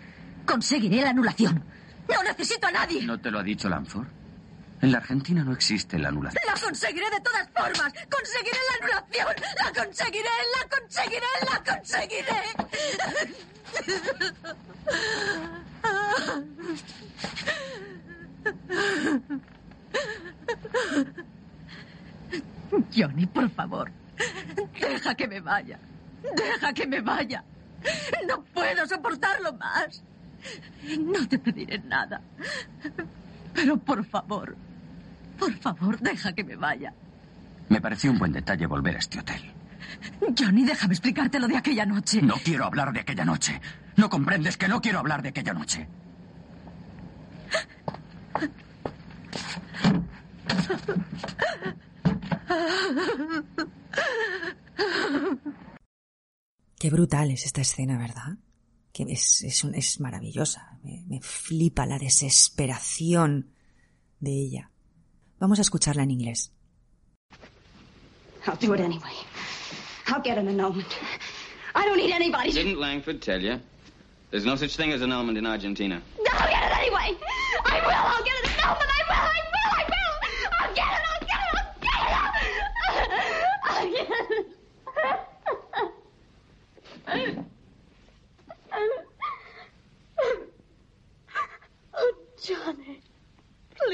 [SPEAKER 1] Conseguiré la anulación. No necesito a nadie.
[SPEAKER 2] ¿No te lo ha dicho Lanford? En la Argentina no existe la anulación.
[SPEAKER 1] La conseguiré de todas formas. Conseguiré la anulación. La conseguiré, la conseguiré, la conseguiré. Johnny, por favor, deja que me vaya. Deja que me vaya. No puedo soportarlo más. No te pediré nada. Pero por favor, por favor, deja que me vaya.
[SPEAKER 2] Me pareció un buen detalle volver a este hotel.
[SPEAKER 1] Johnny, déjame explicarte lo de aquella noche.
[SPEAKER 2] No quiero hablar de aquella noche. ¿No comprendes que no quiero hablar de aquella noche?
[SPEAKER 3] Qué brutal es esta escena, ¿verdad? Que es, es, es maravillosa. Me, me flipa la desesperación de ella. Vamos a escucharla en inglés.
[SPEAKER 7] I'll do it anyway. I'll get an annulment. I don't need anybody.
[SPEAKER 8] Didn't Langford tell you? There's no such thing as annulment in Argentina.
[SPEAKER 7] No, I'll get it anyway. I will. I'll get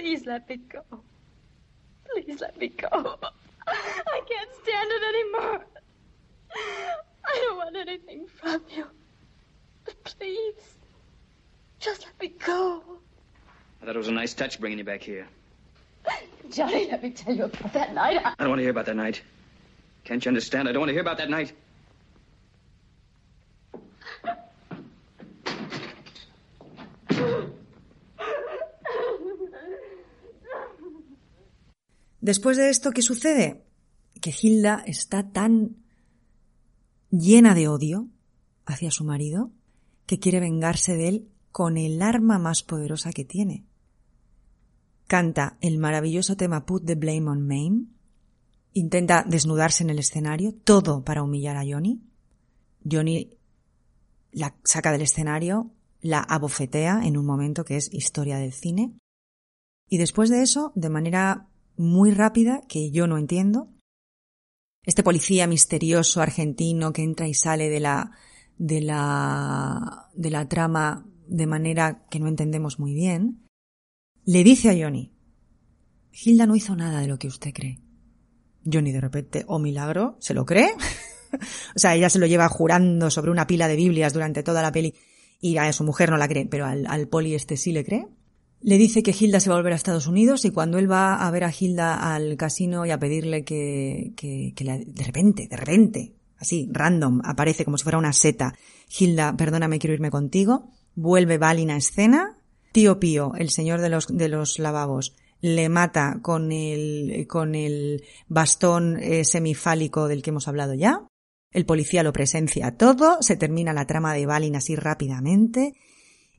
[SPEAKER 7] please let me go. Please let me go. I can't stand it anymore. I don't want anything from you. But please, just let me go.
[SPEAKER 8] I thought it was a nice touch bringing you back here.
[SPEAKER 7] Johnny, let me tell you about that night. I,
[SPEAKER 8] I don't want to hear about that night. Can't you understand? I don't want to hear about that night.
[SPEAKER 3] Después de esto, ¿qué sucede? Que Hilda está tan llena de odio hacia su marido que quiere vengarse de él con el arma más poderosa que tiene. Canta el maravilloso tema Put the Blame on Maine, intenta desnudarse en el escenario, todo para humillar a Johnny. Johnny la saca del escenario, la abofetea en un momento que es historia del cine. Y después de eso, de manera muy rápida, que yo no entiendo, este policía misterioso argentino que entra y sale de la, de la, de la trama de manera que no entendemos muy bien, le dice a Johnny, Hilda no hizo nada de lo que usted cree. Johnny de repente, oh milagro, ¿se lo cree? o sea, ella se lo lleva jurando sobre una pila de Biblias durante toda la peli y a su mujer no la cree, pero al, al poli este sí le cree. Le dice que Hilda se va a volver a Estados Unidos y cuando él va a ver a Hilda al casino y a pedirle que, que, que de repente, de repente, así, random, aparece como si fuera una seta, Hilda, perdóname, quiero irme contigo, vuelve Balin a escena, tío Pío, el señor de los, de los lavabos, le mata con el, con el bastón eh, semifálico del que hemos hablado ya. El policía lo presencia todo, se termina la trama de Balin así rápidamente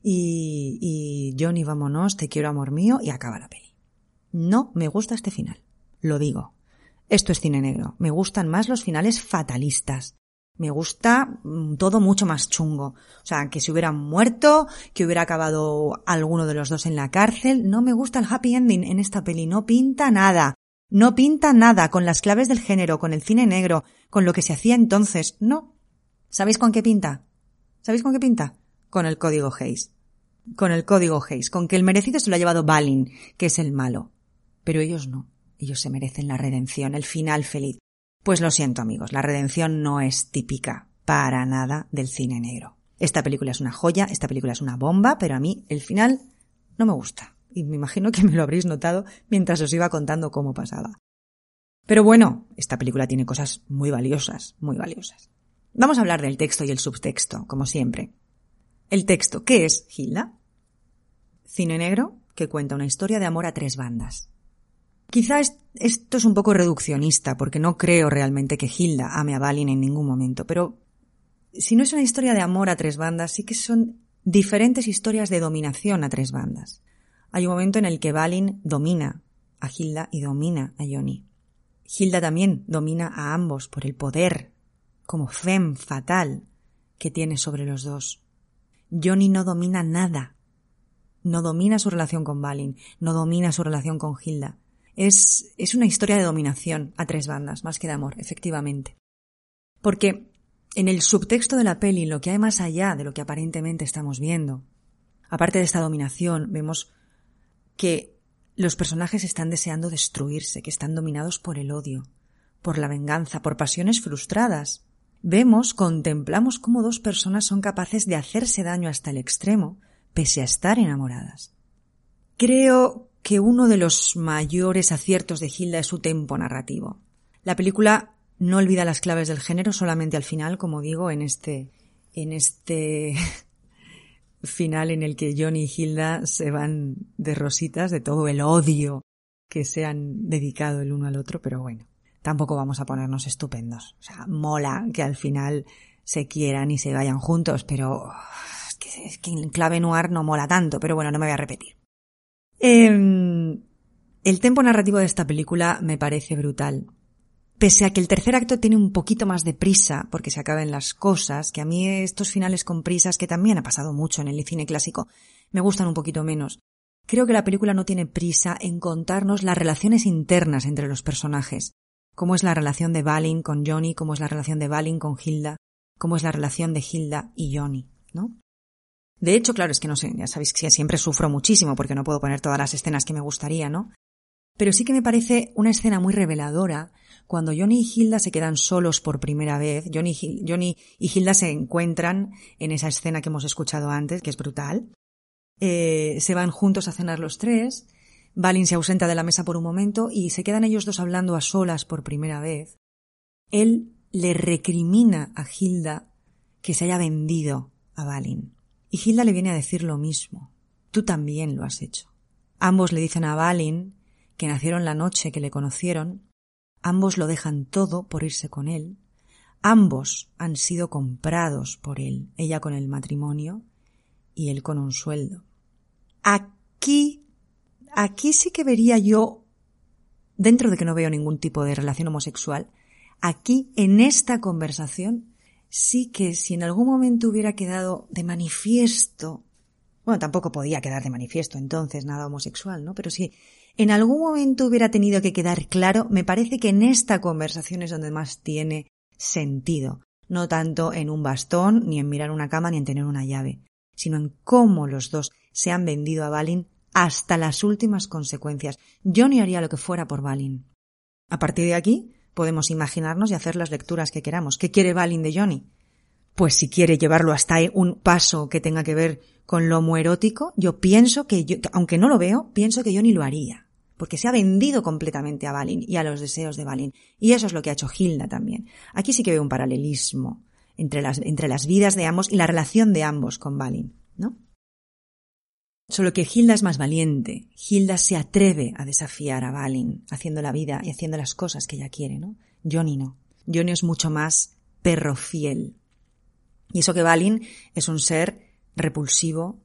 [SPEAKER 3] y, y Johnny, vámonos, te quiero amor mío y acaba la peli. No me gusta este final, lo digo. Esto es cine negro. Me gustan más los finales fatalistas. Me gusta mm, todo mucho más chungo. O sea, que se hubieran muerto, que hubiera acabado alguno de los dos en la cárcel. No me gusta el happy ending en esta peli. No pinta nada. No pinta nada con las claves del género, con el cine negro, con lo que se hacía entonces. No. ¿Sabéis con qué pinta? ¿Sabéis con qué pinta? Con el código Hayes. Con el código Hayes. Con que el merecido se lo ha llevado Balin, que es el malo. Pero ellos no. Ellos se merecen la redención, el final feliz. Pues lo siento amigos, la redención no es típica para nada del cine negro. Esta película es una joya, esta película es una bomba, pero a mí el final no me gusta. Y me imagino que me lo habréis notado mientras os iba contando cómo pasaba. Pero bueno, esta película tiene cosas muy valiosas, muy valiosas. Vamos a hablar del texto y el subtexto, como siempre. El texto, ¿qué es, Hilda? Cine negro que cuenta una historia de amor a tres bandas. Quizá esto es un poco reduccionista, porque no creo realmente que Hilda ame a Balin en ningún momento, pero si no es una historia de amor a tres bandas, sí que son diferentes historias de dominación a tres bandas. Hay un momento en el que Balin domina a Hilda y domina a Johnny. Hilda también domina a ambos por el poder, como fem fatal, que tiene sobre los dos. Johnny no domina nada. No domina su relación con Balin, no domina su relación con Hilda. Es, es una historia de dominación a tres bandas, más que de amor, efectivamente. Porque en el subtexto de la peli, lo que hay más allá de lo que aparentemente estamos viendo, aparte de esta dominación, vemos que los personajes están deseando destruirse, que están dominados por el odio, por la venganza, por pasiones frustradas. Vemos, contemplamos cómo dos personas son capaces de hacerse daño hasta el extremo, pese a estar enamoradas. Creo que uno de los mayores aciertos de Hilda es su tempo narrativo. La película no olvida las claves del género solamente al final, como digo, en este, en este final en el que Johnny y Hilda se van de rositas de todo el odio que se han dedicado el uno al otro, pero bueno, tampoco vamos a ponernos estupendos. O sea, mola que al final se quieran y se vayan juntos, pero es que, es en clave noir no mola tanto, pero bueno, no me voy a repetir. Em, el tempo narrativo de esta película me parece brutal. Pese a que el tercer acto tiene un poquito más de prisa, porque se acaban las cosas, que a mí estos finales con prisas, que también ha pasado mucho en el cine clásico, me gustan un poquito menos. Creo que la película no tiene prisa en contarnos las relaciones internas entre los personajes. Cómo es la relación de Balin con Johnny, cómo es la relación de Balin con Hilda, cómo es la relación de Hilda y Johnny, ¿no? De hecho, claro, es que no sé, ya sabéis que siempre sufro muchísimo porque no puedo poner todas las escenas que me gustaría, ¿no? Pero sí que me parece una escena muy reveladora cuando Johnny y Hilda se quedan solos por primera vez. Johnny, Johnny y Hilda se encuentran en esa escena que hemos escuchado antes, que es brutal. Eh, se van juntos a cenar los tres. Balin se ausenta de la mesa por un momento y se quedan ellos dos hablando a solas por primera vez. Él le recrimina a Hilda que se haya vendido a Balin. Y Hilda le viene a decir lo mismo. Tú también lo has hecho. Ambos le dicen a Balin, que nacieron la noche que le conocieron, ambos lo dejan todo por irse con él, ambos han sido comprados por él, ella con el matrimonio y él con un sueldo. Aquí, aquí sí que vería yo, dentro de que no veo ningún tipo de relación homosexual, aquí en esta conversación sí que si en algún momento hubiera quedado de manifiesto, bueno, tampoco podía quedar de manifiesto entonces nada homosexual, ¿no? Pero si en algún momento hubiera tenido que quedar claro, me parece que en esta conversación es donde más tiene sentido, no tanto en un bastón, ni en mirar una cama, ni en tener una llave, sino en cómo los dos se han vendido a Balin hasta las últimas consecuencias. Yo ni haría lo que fuera por Balin. A partir de aquí, podemos imaginarnos y hacer las lecturas que queramos. ¿Qué quiere Balin de Johnny? Pues si quiere llevarlo hasta un paso que tenga que ver con lo homoerótico, yo pienso que, yo, aunque no lo veo, pienso que Johnny lo haría. Porque se ha vendido completamente a Balin y a los deseos de Balin. Y eso es lo que ha hecho Hilda también. Aquí sí que veo un paralelismo entre las, entre las vidas de ambos y la relación de ambos con Balin, ¿no? Solo que Hilda es más valiente. Hilda se atreve a desafiar a Balin, haciendo la vida y haciendo las cosas que ella quiere, ¿no? Johnny no. Johnny es mucho más perro fiel. Y eso que Balin es un ser repulsivo,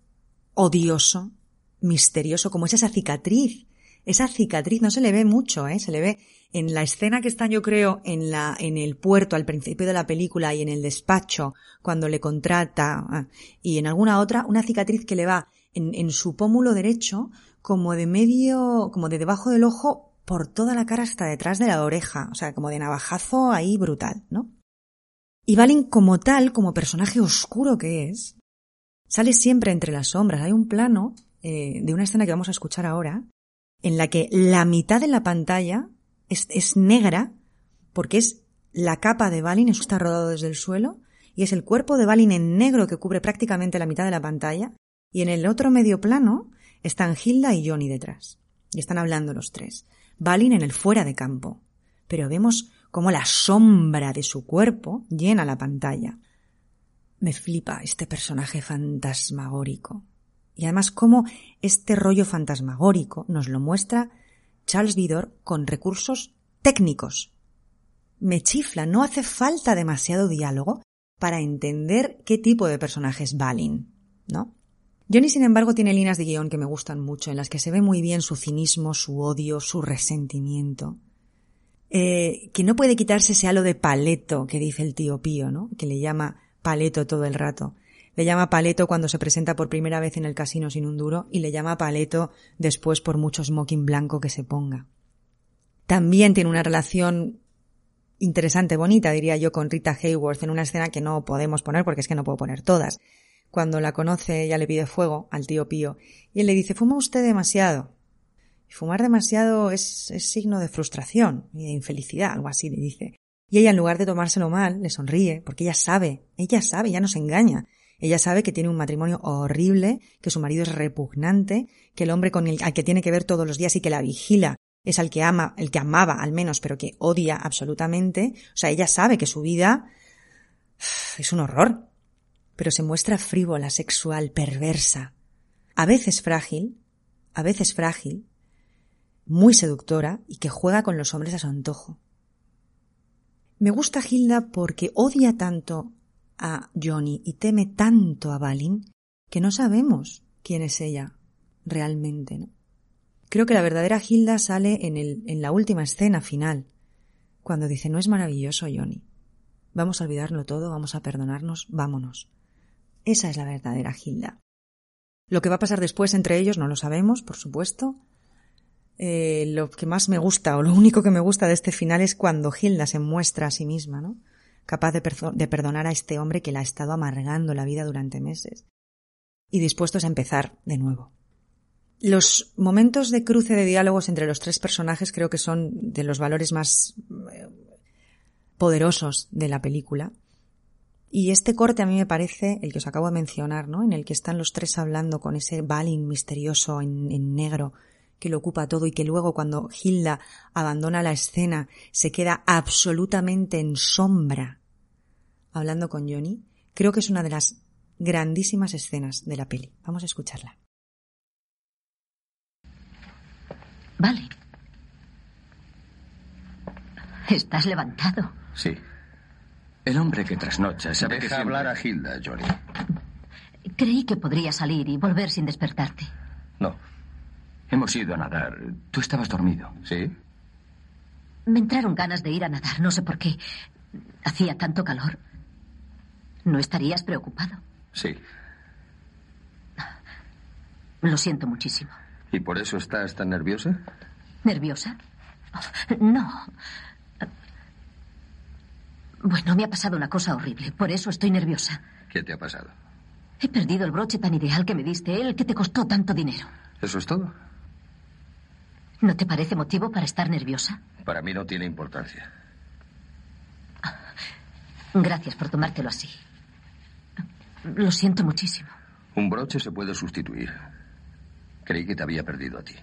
[SPEAKER 3] odioso, misterioso, como es esa cicatriz. Esa cicatriz no se le ve mucho, ¿eh? Se le ve en la escena que están, yo creo, en la, en el puerto al principio de la película y en el despacho, cuando le contrata, ah, y en alguna otra, una cicatriz que le va en, su pómulo derecho, como de medio, como de debajo del ojo, por toda la cara hasta detrás de la oreja, o sea, como de navajazo ahí brutal, ¿no? Y Balin como tal, como personaje oscuro que es, sale siempre entre las sombras. Hay un plano eh, de una escena que vamos a escuchar ahora, en la que la mitad de la pantalla es, es negra, porque es la capa de Balin, eso está rodado desde el suelo, y es el cuerpo de Balin en negro que cubre prácticamente la mitad de la pantalla, y en el otro medio plano están Hilda y Johnny detrás, y están hablando los tres. Balin en el fuera de campo, pero vemos cómo la sombra de su cuerpo llena la pantalla. Me flipa este personaje fantasmagórico. Y además cómo este rollo fantasmagórico nos lo muestra Charles Vidor con recursos técnicos. Me chifla, no hace falta demasiado diálogo para entender qué tipo de personaje es Balin, ¿no? Johnny, sin embargo, tiene líneas de guion que me gustan mucho, en las que se ve muy bien su cinismo, su odio, su resentimiento. Eh, que no puede quitarse ese halo de paleto que dice el tío Pío, ¿no? Que le llama paleto todo el rato. Le llama paleto cuando se presenta por primera vez en el casino sin un duro y le llama paleto después por mucho smoking blanco que se ponga. También tiene una relación interesante, bonita, diría yo, con Rita Hayworth en una escena que no podemos poner porque es que no puedo poner todas. Cuando la conoce, ella le pide fuego al tío Pío y él le dice, fuma usted demasiado. Y fumar demasiado es, es signo de frustración y de infelicidad, algo así le dice. Y ella, en lugar de tomárselo mal, le sonríe, porque ella sabe, ella sabe, ya no se engaña. Ella sabe que tiene un matrimonio horrible, que su marido es repugnante, que el hombre con el al que tiene que ver todos los días y que la vigila es al que ama, el que amaba al menos, pero que odia absolutamente. O sea, ella sabe que su vida es un horror. Pero se muestra frívola, sexual, perversa. A veces frágil, a veces frágil, muy seductora y que juega con los hombres a su antojo. Me gusta Hilda porque odia tanto a Johnny y teme tanto a Balin que no sabemos quién es ella realmente. Creo que la verdadera Hilda sale en, el, en la última escena final, cuando dice, no es maravilloso, Johnny. Vamos a olvidarlo todo, vamos a perdonarnos, vámonos. Esa es la verdadera Hilda. Lo que va a pasar después entre ellos no lo sabemos, por supuesto, eh, lo que más me gusta o lo único que me gusta de este final es cuando Hilda se muestra a sí misma, ¿no? Capaz de, de perdonar a este hombre que la ha estado amargando la vida durante meses y dispuestos a empezar de nuevo. Los momentos de cruce de diálogos entre los tres personajes creo que son de los valores más eh, poderosos de la película. Y este corte a mí me parece el que os acabo de mencionar, ¿no? En el que están los tres hablando con ese Balin misterioso en, en negro que lo ocupa todo y que luego cuando Hilda abandona la escena se queda absolutamente en sombra hablando con Johnny, creo que es una de las grandísimas escenas de la peli. Vamos a escucharla.
[SPEAKER 1] Vale. Estás levantado.
[SPEAKER 2] Sí. El hombre que trasnocha sabe
[SPEAKER 4] Deja
[SPEAKER 2] que siempre-
[SPEAKER 4] hablar a Hilda, Johnny.
[SPEAKER 1] Creí que podría salir y volver sin despertarte.
[SPEAKER 4] No.
[SPEAKER 2] Hemos ido a nadar. Tú estabas dormido.
[SPEAKER 4] ¿Sí?
[SPEAKER 1] Me entraron ganas de ir a nadar, no sé por qué. Hacía tanto calor. ¿No estarías preocupado?
[SPEAKER 4] Sí.
[SPEAKER 1] Lo siento muchísimo.
[SPEAKER 4] ¿Y por eso estás tan nerviosa?
[SPEAKER 1] ¿Nerviosa? No. Bueno, me ha pasado una cosa horrible. Por eso estoy nerviosa.
[SPEAKER 4] ¿Qué te ha pasado?
[SPEAKER 1] He perdido el broche tan ideal que me diste, el que te costó tanto dinero.
[SPEAKER 4] ¿Eso es todo?
[SPEAKER 1] ¿No te parece motivo para estar nerviosa?
[SPEAKER 4] Para mí no tiene importancia.
[SPEAKER 1] Gracias por tomártelo así. Lo siento muchísimo.
[SPEAKER 4] Un broche se puede sustituir. Creí que te había perdido a ti.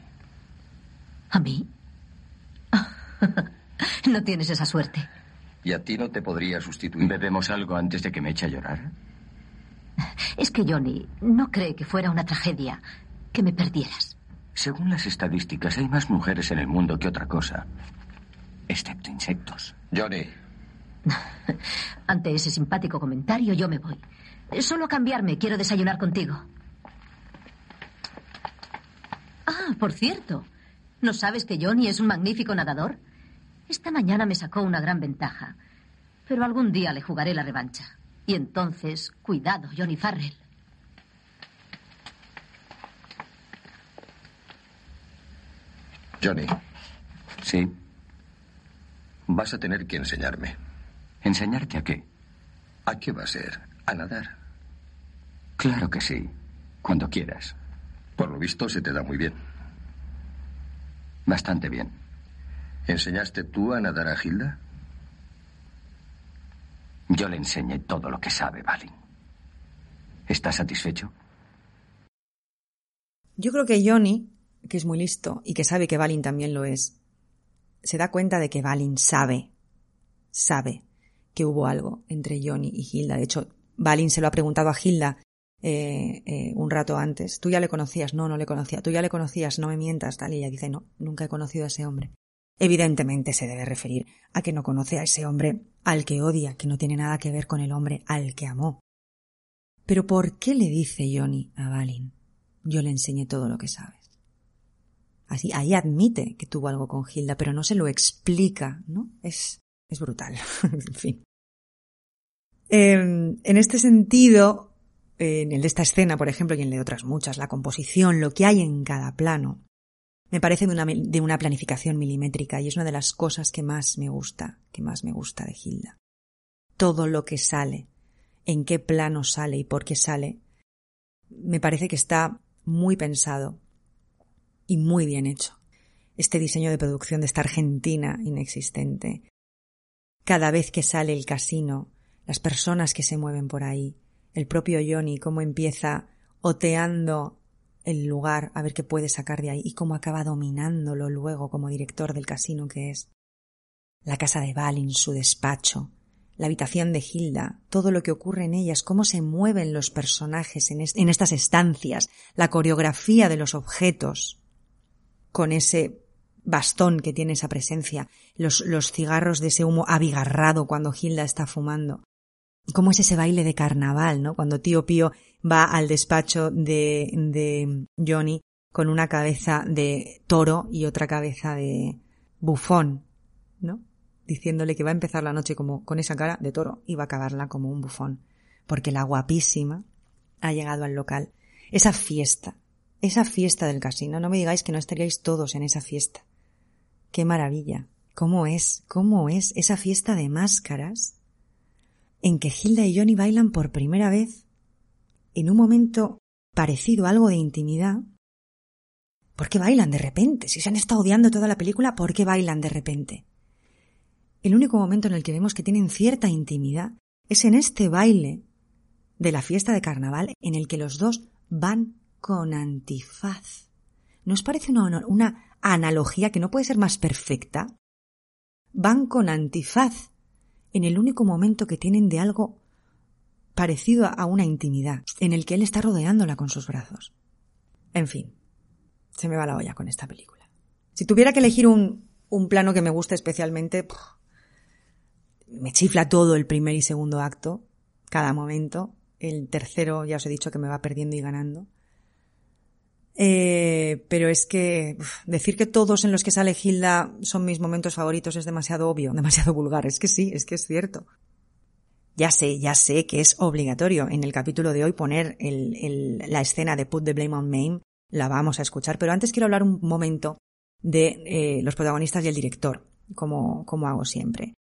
[SPEAKER 1] ¿A mí? No tienes esa suerte.
[SPEAKER 4] Y a ti no te podría sustituir.
[SPEAKER 2] ¿Bebemos algo antes de que me eche a llorar?
[SPEAKER 1] Es que Johnny no cree que fuera una tragedia que me perdieras.
[SPEAKER 2] Según las estadísticas, hay más mujeres en el mundo que otra cosa. Excepto insectos.
[SPEAKER 4] Johnny.
[SPEAKER 1] Ante ese simpático comentario, yo me voy. Solo a cambiarme, quiero desayunar contigo. Ah, por cierto, ¿no sabes que Johnny es un magnífico nadador? Esta mañana me sacó una gran ventaja. Pero algún día le jugaré la revancha. Y entonces, cuidado, Johnny Farrell.
[SPEAKER 4] Johnny,
[SPEAKER 2] Sí.
[SPEAKER 4] vas a tener que enseñarme.
[SPEAKER 2] ¿Enseñarte a qué?
[SPEAKER 4] ¿A qué va a ser? ¿A nadar?
[SPEAKER 2] Claro que sí. Cuando quieras.
[SPEAKER 4] Por lo visto se te da muy bien.
[SPEAKER 2] Bastante bien.
[SPEAKER 4] ¿Enseñaste tú a nadar a Hilda?
[SPEAKER 2] Yo le enseñé todo lo que sabe, Balin. ¿Estás satisfecho?
[SPEAKER 3] Yo creo que Johnny, que es muy listo y que sabe que Balin también lo es, se da cuenta de que Balin sabe, sabe que hubo algo entre Johnny y Hilda. De hecho, Balin se lo ha preguntado a Hilda eh, eh, un rato antes. ¿Tú ya le conocías? No, no le conocía. ¿Tú ya le conocías? No me mientas, tal. Y ella dice, no, nunca he conocido a ese hombre. Evidentemente se debe referir a que no conoce a ese hombre al que odia, que no tiene nada que ver con el hombre al que amó. Pero ¿por qué le dice Johnny a Balin? Yo le enseñé todo lo que sabes. Así, ahí admite que tuvo algo con Hilda, pero no se lo explica, ¿no? Es, es brutal. en fin. Eh, en este sentido, en el de esta escena, por ejemplo, y en el de otras muchas, la composición, lo que hay en cada plano, me parece de una, de una planificación milimétrica y es una de las cosas que más me gusta, que más me gusta de Hilda. Todo lo que sale, en qué plano sale y por qué sale, me parece que está muy pensado y muy bien hecho. Este diseño de producción de esta Argentina inexistente. Cada vez que sale el casino, las personas que se mueven por ahí, el propio Johnny, cómo empieza oteando el lugar a ver qué puede sacar de ahí y cómo acaba dominándolo luego como director del casino que es. La casa de Balin, su despacho, la habitación de Hilda, todo lo que ocurre en ellas, cómo se mueven los personajes en, est en estas estancias, la coreografía de los objetos, con ese bastón que tiene esa presencia, los, los cigarros de ese humo abigarrado cuando Hilda está fumando. ¿Cómo es ese baile de carnaval, no? Cuando tío Pío va al despacho de, de Johnny con una cabeza de toro y otra cabeza de bufón, ¿no? Diciéndole que va a empezar la noche como con esa cara de toro y va a acabarla como un bufón. Porque la guapísima ha llegado al local. Esa fiesta, esa fiesta del casino, no me digáis que no estaríais todos en esa fiesta. Qué maravilla. ¿Cómo es? ¿Cómo es esa fiesta de máscaras? En que Hilda y Johnny bailan por primera vez en un momento parecido a algo de intimidad. ¿Por qué bailan de repente? Si se han estado odiando toda la película, ¿por qué bailan de repente? El único momento en el que vemos que tienen cierta intimidad es en este baile de la fiesta de carnaval en el que los dos van con antifaz. ¿No os parece una analogía que no puede ser más perfecta? Van con antifaz en el único momento que tienen de algo parecido a una intimidad, en el que él está rodeándola con sus brazos. En fin, se me va la olla con esta película. Si tuviera que elegir un, un plano que me guste especialmente, me chifla todo el primer y segundo acto, cada momento. El tercero ya os he dicho que me va perdiendo y ganando. Eh, pero es que decir que todos en los que sale Hilda son mis momentos favoritos es demasiado obvio, demasiado vulgar. Es que sí, es que es cierto. Ya sé, ya sé que es obligatorio en el capítulo de hoy poner la escena de Put the Blame on Mame. La vamos a escuchar, pero antes quiero hablar un momento de eh, los protagonistas y el director, como, como hago siempre.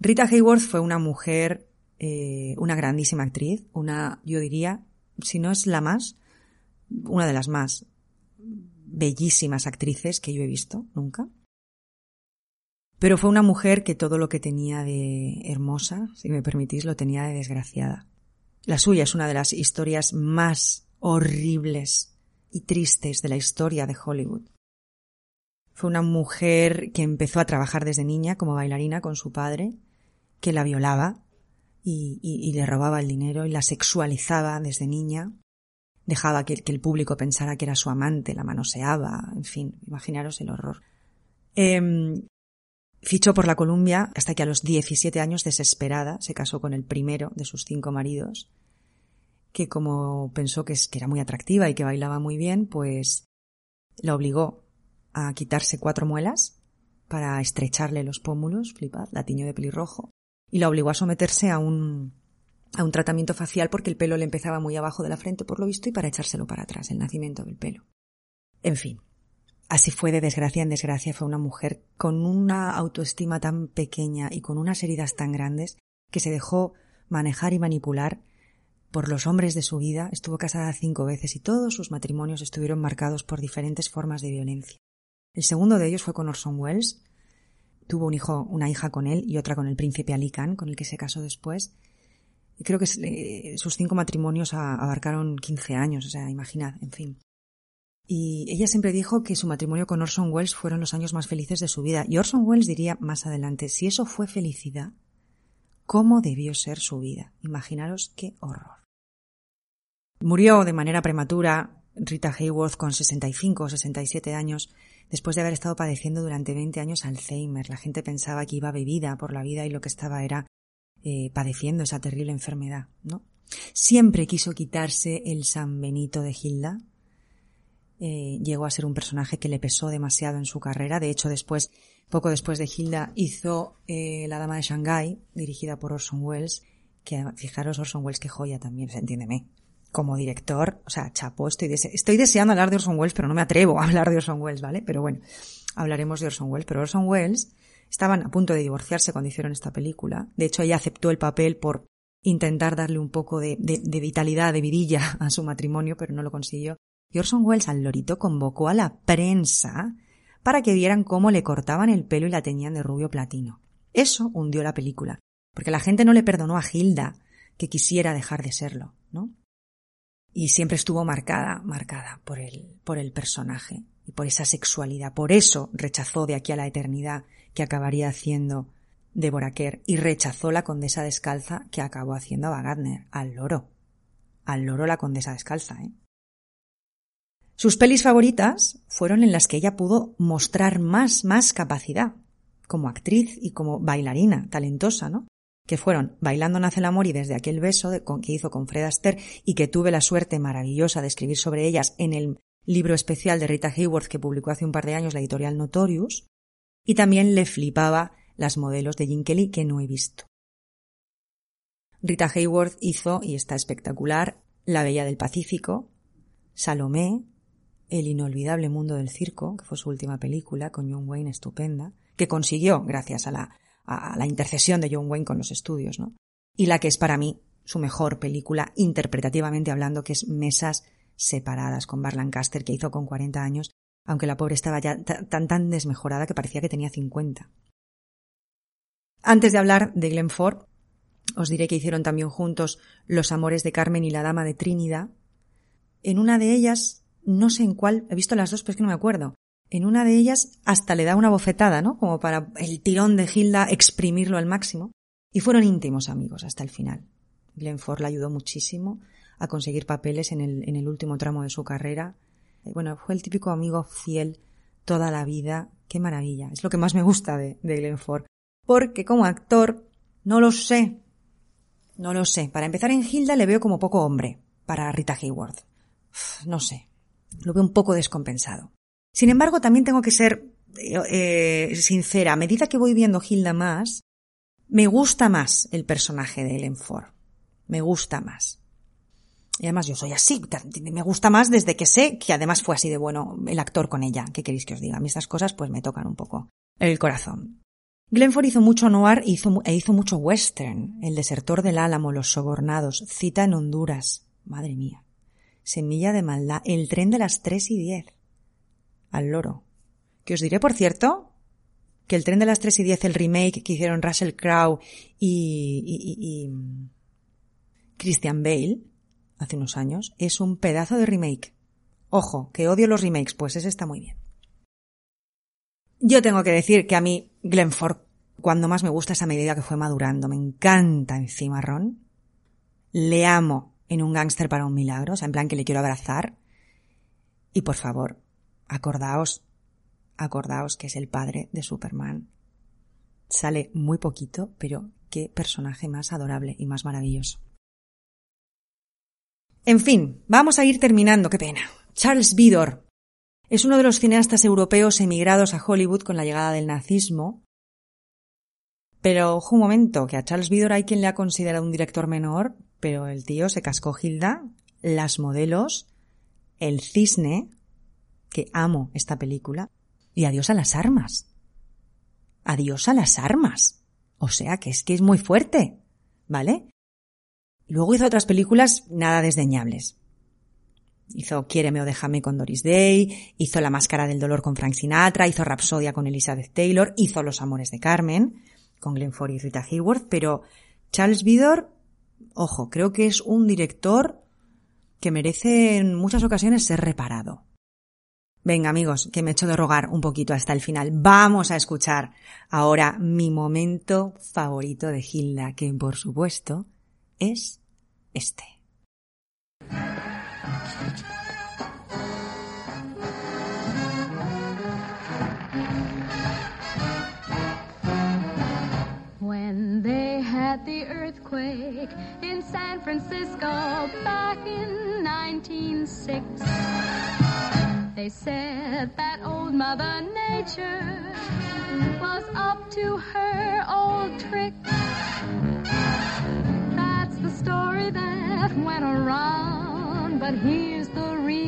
[SPEAKER 3] Rita Hayworth fue una mujer, eh, una grandísima actriz, una, yo diría, si no es la más, una de las más bellísimas actrices que yo he visto nunca. Pero fue una mujer que todo lo que tenía de hermosa, si me permitís, lo tenía de desgraciada. La suya es una de las historias más horribles y tristes de la historia de Hollywood. Fue una mujer que empezó a trabajar desde niña como bailarina con su padre, que la violaba y, y, le robaba el dinero y la sexualizaba desde niña dejaba que, el público pensara que era su amante, la manoseaba, en fin, imaginaros el horror. Em, fichó por la Columbia hasta que a los 17 años, desesperada, se casó con el primero de sus cinco maridos, que como pensó que, que era muy atractiva y que bailaba muy bien, pues la obligó a quitarse cuatro muelas para estrecharle los pómulos, flipad, la de pelirrojo, y la obligó a someterse a un a un tratamiento facial porque el pelo le empezaba muy abajo de la frente por lo visto y para echárselo para atrás, el nacimiento del pelo. En fin, así fue de desgracia en desgracia, fue una mujer con una autoestima tan pequeña y con unas heridas tan grandes que se dejó manejar y manipular por los hombres de su vida, estuvo casada cinco veces y todos sus matrimonios estuvieron marcados por diferentes formas de violencia. El segundo de ellos fue con Orson Welles, tuvo un hijo, una hija con él y otra con el príncipe Ali con el que se casó después, creo que eh, sus cinco matrimonios abarcaron 15 años, o sea, imaginad, en fin. Y ella siempre dijo que su matrimonio con Orson Welles fueron los años más felices de su vida. Y Orson Welles diría más adelante, si eso fue felicidad, ¿cómo debió ser su vida? Imaginaros qué horror. Murió de manera prematura Rita Hayworth con 65 o 67 años después de haber estado padeciendo durante 20 años Alzheimer. La gente pensaba que iba bebida por la vida y lo que estaba era eh, padeciendo esa terrible enfermedad, ¿no? Siempre quiso quitarse el San Benito de Hilda. Eh, llegó a ser un personaje que le pesó demasiado en su carrera. De hecho, después, poco después de Hilda, hizo eh, La Dama de Shanghái, dirigida por Orson Welles, que fijaros Orson Welles qué joya también, entiéndeme. Como director, o sea, chapo, estoy, estoy deseando hablar de Orson Welles, pero no me atrevo a hablar de Orson Welles, ¿vale? Pero bueno, hablaremos de Orson Welles. Pero Orson Welles Estaban a punto de divorciarse cuando hicieron esta película. De hecho, ella aceptó el papel por intentar darle un poco de, vitalidad, de vidilla a su matrimonio, pero no lo consiguió. Y Orson Welles al lorito convocó a la prensa para que vieran cómo le cortaban el pelo y la teñían de rubio platino. Eso hundió la película, porque la gente no le perdonó a Hilda que quisiera dejar de serlo, ¿no? Y siempre estuvo marcada, marcada por el, por el personaje y por esa sexualidad. Por eso rechazó de aquí a la eternidad que acabaría haciendo Deborah Kerr y rechazó la condesa descalza que acabó haciendo a Gardner, al loro. Al loro la condesa descalza, ¿eh? Sus pelis favoritas fueron en las que ella pudo mostrar más, más capacidad, como actriz y como bailarina, talentosa, ¿no? Que fueron Bailando nace el amor y desde aquel beso que hizo con Fred Astaire y que tuve la suerte maravillosa de escribir sobre ellas en el libro especial de Rita Hayworth que publicó hace un par de años la editorial Notorious, y también le flipaba las modelos de Jim Kelly que no he visto. Rita Hayworth hizo, y está espectacular, La Bella del Pacífico, Salomé, El inolvidable mundo del circo, que fue su última película, con John Wayne estupenda, que consiguió gracias a la, intercesión de John Wayne con los estudios, ¿no? Y la que es para mí su mejor película, interpretativamente hablando, que es Mesas separadas con Bar Lancaster, que hizo con 40 años aunque la pobre estaba ya tan tan desmejorada que parecía que tenía 50. Antes de hablar de Glenn Ford, os diré que hicieron también juntos Los amores de Carmen y la dama de Trinidad. En una de ellas, no sé en cuál, he visto las dos, pero es que no me acuerdo. En una de ellas hasta le da una bofetada, ¿no? Como para el tirón de Hilda exprimirlo al máximo. Y fueron íntimos amigos hasta el final. Glenn Ford la ayudó muchísimo a conseguir papeles en el, último tramo de su carrera bueno, fue el típico amigo fiel toda la vida. Qué maravilla. Es lo que más me gusta de, de Ford. Porque como actor, no lo sé. No lo sé. Para empezar en Hilda le veo como poco hombre. Para Rita Hayworth. no sé. Lo veo un poco descompensado. Sin embargo, también tengo que ser eh, eh, sincera. A medida que voy viendo Hilda más, me gusta más el personaje de Ellen Ford. Me gusta más. Y además yo soy así, me gusta más desde que sé que además fue así de bueno el actor con ella. ¿Qué queréis que os diga? A mí estas cosas pues me tocan un poco el corazón. Glenford hizo mucho noir e hizo, e hizo mucho western. El desertor del álamo, Los sobornados, Cita en Honduras. Madre mía. Semilla de maldad. El tren de las tres y diez. Al loro. Que os diré, por cierto, que el tren de las tres y diez, el remake que hicieron Russell Crowe y, y, y Christian Bale, hace unos años, es un pedazo de remake. Ojo, que odio los remakes, pues ese está muy bien. Yo tengo que decir que a mí Glenford, cuando más me gusta esa medida que fue madurando, me encanta encima Ron. Le amo en un gángster para un milagro, o sea, en plan que le quiero abrazar. Y por favor, acordaos, acordaos que es el padre de Superman. Sale muy poquito, pero qué personaje más adorable y más maravilloso. En fin, vamos a ir terminando, qué pena. Charles Vidor es uno de los cineastas europeos emigrados a Hollywood con la llegada del nazismo. Pero, ojo un momento, que a Charles Vidor hay quien le ha considerado un director menor, pero el tío se cascó Hilda, Las Modelos, El Cisne, que amo esta película, y Adiós a las armas. Adiós a las armas. O sea que es que es muy fuerte, ¿vale? Luego hizo otras películas nada desdeñables. Hizo Quiéreme o déjame con Doris Day, hizo La máscara del dolor con Frank Sinatra, hizo Rapsodia con Elizabeth Taylor, hizo Los amores de Carmen con Glenn Ford y Rita Hayworth, pero Charles Vidor, ojo, creo que es un director que merece en muchas ocasiones ser reparado. Venga amigos, que me echo de rogar un poquito hasta el final. Vamos a escuchar ahora mi momento favorito de Hilda, que por supuesto es este.
[SPEAKER 7] When they had the earthquake in San Francisco back in 1906, they said that old Mother Nature was up to her old trick. That's the story that went around, but here's the real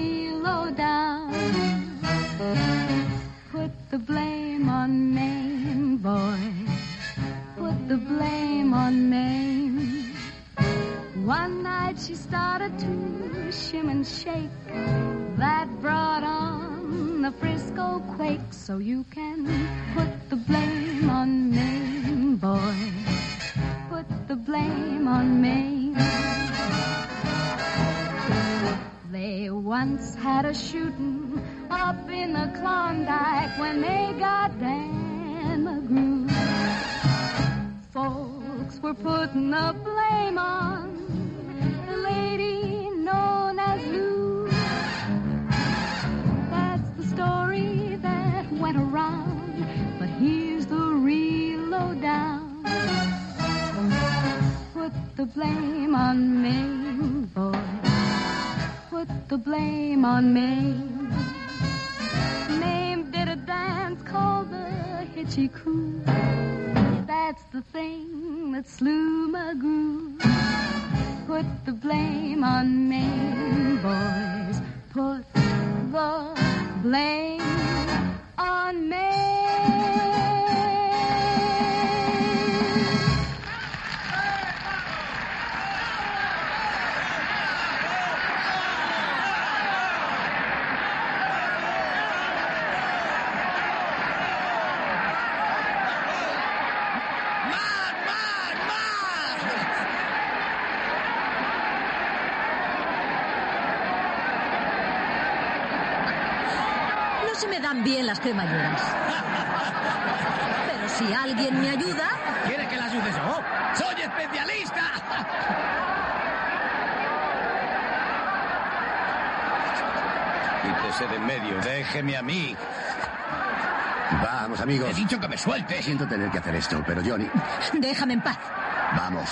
[SPEAKER 1] bien las cremalleras. Pero si alguien me ayuda,
[SPEAKER 9] ¿Quiere que la ayude yo? ¡Soy especialista!
[SPEAKER 4] Quítese de en medio, déjeme a mí. Vamos, amigos.
[SPEAKER 9] He dicho que me suelte.
[SPEAKER 4] Siento tener que hacer esto, pero Johnny,
[SPEAKER 1] déjame en paz.
[SPEAKER 4] vamos.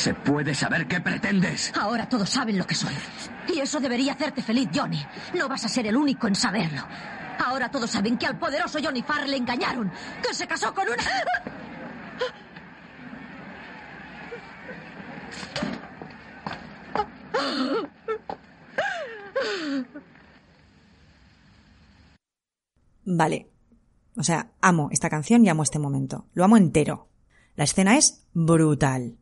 [SPEAKER 2] ¿Se puede saber qué pretendes?
[SPEAKER 1] Ahora todos saben lo que soy. Y eso debería hacerte feliz, Johnny. No vas a ser el único en saberlo. Ahora todos saben que al poderoso Johnny Farr le engañaron. Que se casó con una...
[SPEAKER 3] Vale. O sea, amo esta canción y amo este momento. Lo amo entero. La escena es brutal.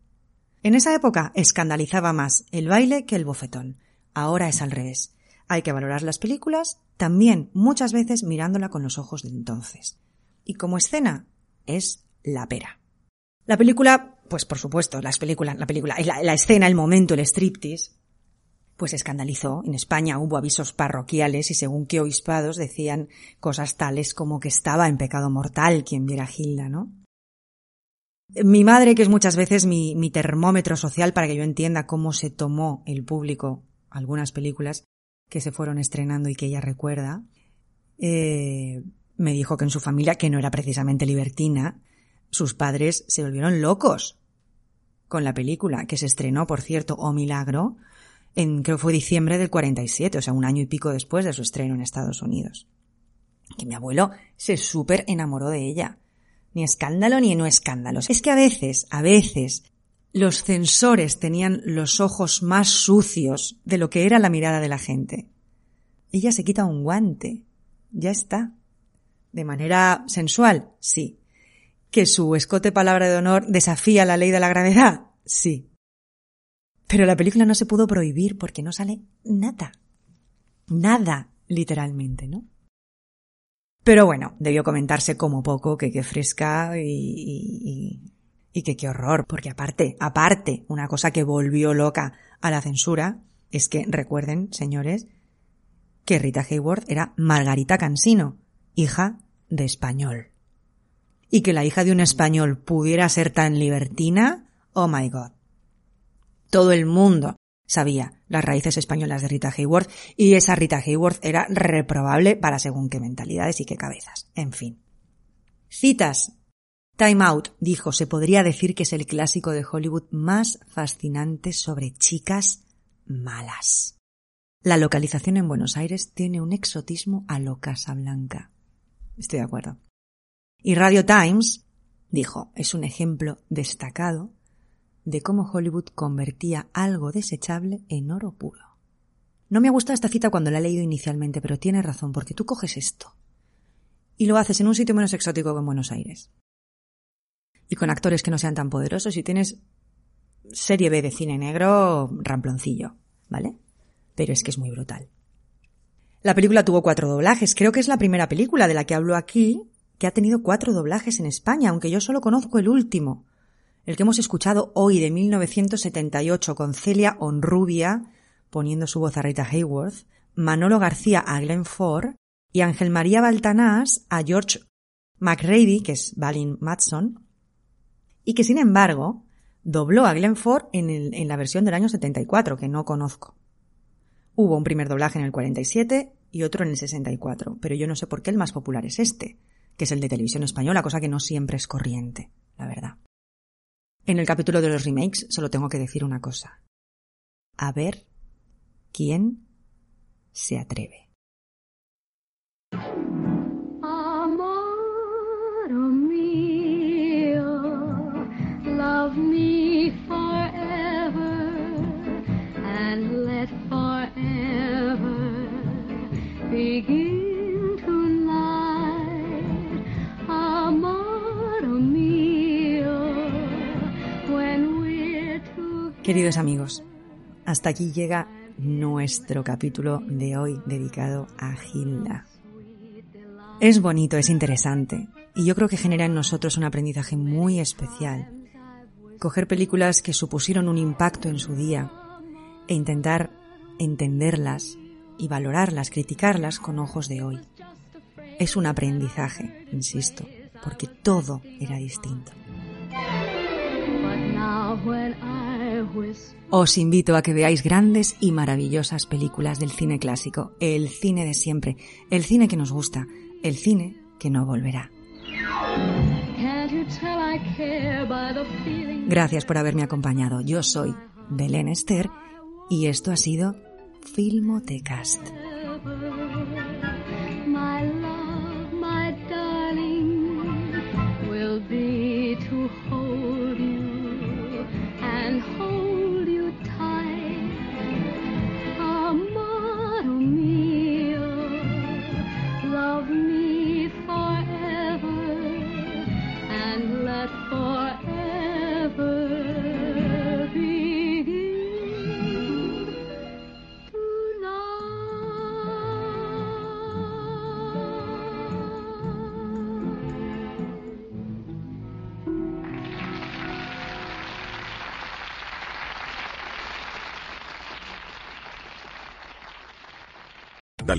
[SPEAKER 3] En esa época escandalizaba más el baile que el bofetón. Ahora es al revés. Hay que valorar las películas también muchas veces mirándola con los ojos de entonces. Y como escena es la pera. La película pues por supuesto, las películas, la película, la, la escena, el momento, el striptease, pues escandalizó. En España hubo avisos parroquiales y según qué obispados decían cosas tales como que estaba en pecado mortal quien viera a Hilda, ¿no? Mi madre, que es muchas veces mi, termómetro social para que yo entienda cómo se tomó el público algunas películas que se fueron estrenando y que ella recuerda, eh, me dijo que en su familia, que no era precisamente libertina, sus padres se volvieron locos con la película, que se estrenó, por cierto, o milagro, en creo fue diciembre del 47, o sea, un año y pico después de su estreno en Estados Unidos. Que mi abuelo se súper enamoró de ella. Ni escándalo ni no escándalos. Es que a veces, a veces, los censores tenían los ojos más sucios de lo que era la mirada de la gente. Ella se quita un guante. Ya está. ¿De manera sensual? Sí. ¿Que su escote palabra de honor desafía la ley de la gravedad? Sí. Pero la película no se pudo prohibir porque no sale nada. Nada, literalmente, ¿no? Pero bueno, debió comentarse como poco que qué fresca y, y, y que qué horror, porque aparte, aparte, una cosa que volvió loca a la censura es que recuerden, señores, que Rita Hayworth era Margarita Cansino, hija de español. Y que la hija de un español pudiera ser tan libertina, oh my god. Todo el mundo sabía las raíces españolas de Rita Hayworth y esa Rita Hayworth era reprobable para según qué mentalidades y qué cabezas. En fin. Citas. Time Out dijo, se podría decir que es el clásico de Hollywood más fascinante sobre chicas malas. La localización en Buenos Aires tiene un exotismo a lo Casablanca. Estoy de acuerdo. Y Radio Times dijo, es un ejemplo destacado de cómo Hollywood convertía algo desechable en oro puro. No me ha gustado esta cita cuando la he leído inicialmente, pero tiene razón, porque tú coges esto y lo haces en un sitio menos exótico que en Buenos Aires. Y con actores que no sean tan poderosos y tienes serie B de cine negro ramploncillo, ¿vale? Pero es que es muy brutal. La película tuvo cuatro doblajes. Creo que es la primera película de la que hablo aquí que ha tenido cuatro doblajes en España, aunque yo solo conozco el último, el que hemos escuchado hoy de 1978 con Celia Onrubia poniendo su voz a Rita Hayworth, Manolo García a Glenn Ford y Ángel María Baltanás a George McRady, que es Balin Matson, y que sin embargo dobló a Glenn Ford en, en la versión del año 74, que no conozco. Hubo un primer doblaje en el 47 y otro en el 64, pero yo no sé por qué el más popular es este, que es el de televisión española, cosa que no siempre es corriente, la verdad. En el capítulo de los remakes solo tengo que decir una cosa. A ver quién se atreve. Queridos amigos, hasta aquí llega nuestro capítulo de hoy dedicado a Hilda. Es bonito, es interesante y yo creo que genera en nosotros un aprendizaje muy especial. Coger películas que supusieron un impacto en su día e intentar entenderlas y valorarlas, criticarlas con ojos de hoy. Es un aprendizaje, insisto, porque todo era distinto. Os invito a que veáis grandes y maravillosas películas del cine clásico, el cine de siempre, el cine que nos gusta, el cine que no volverá. Gracias por haberme acompañado. Yo soy Belén Esther y esto ha sido Filmotecast.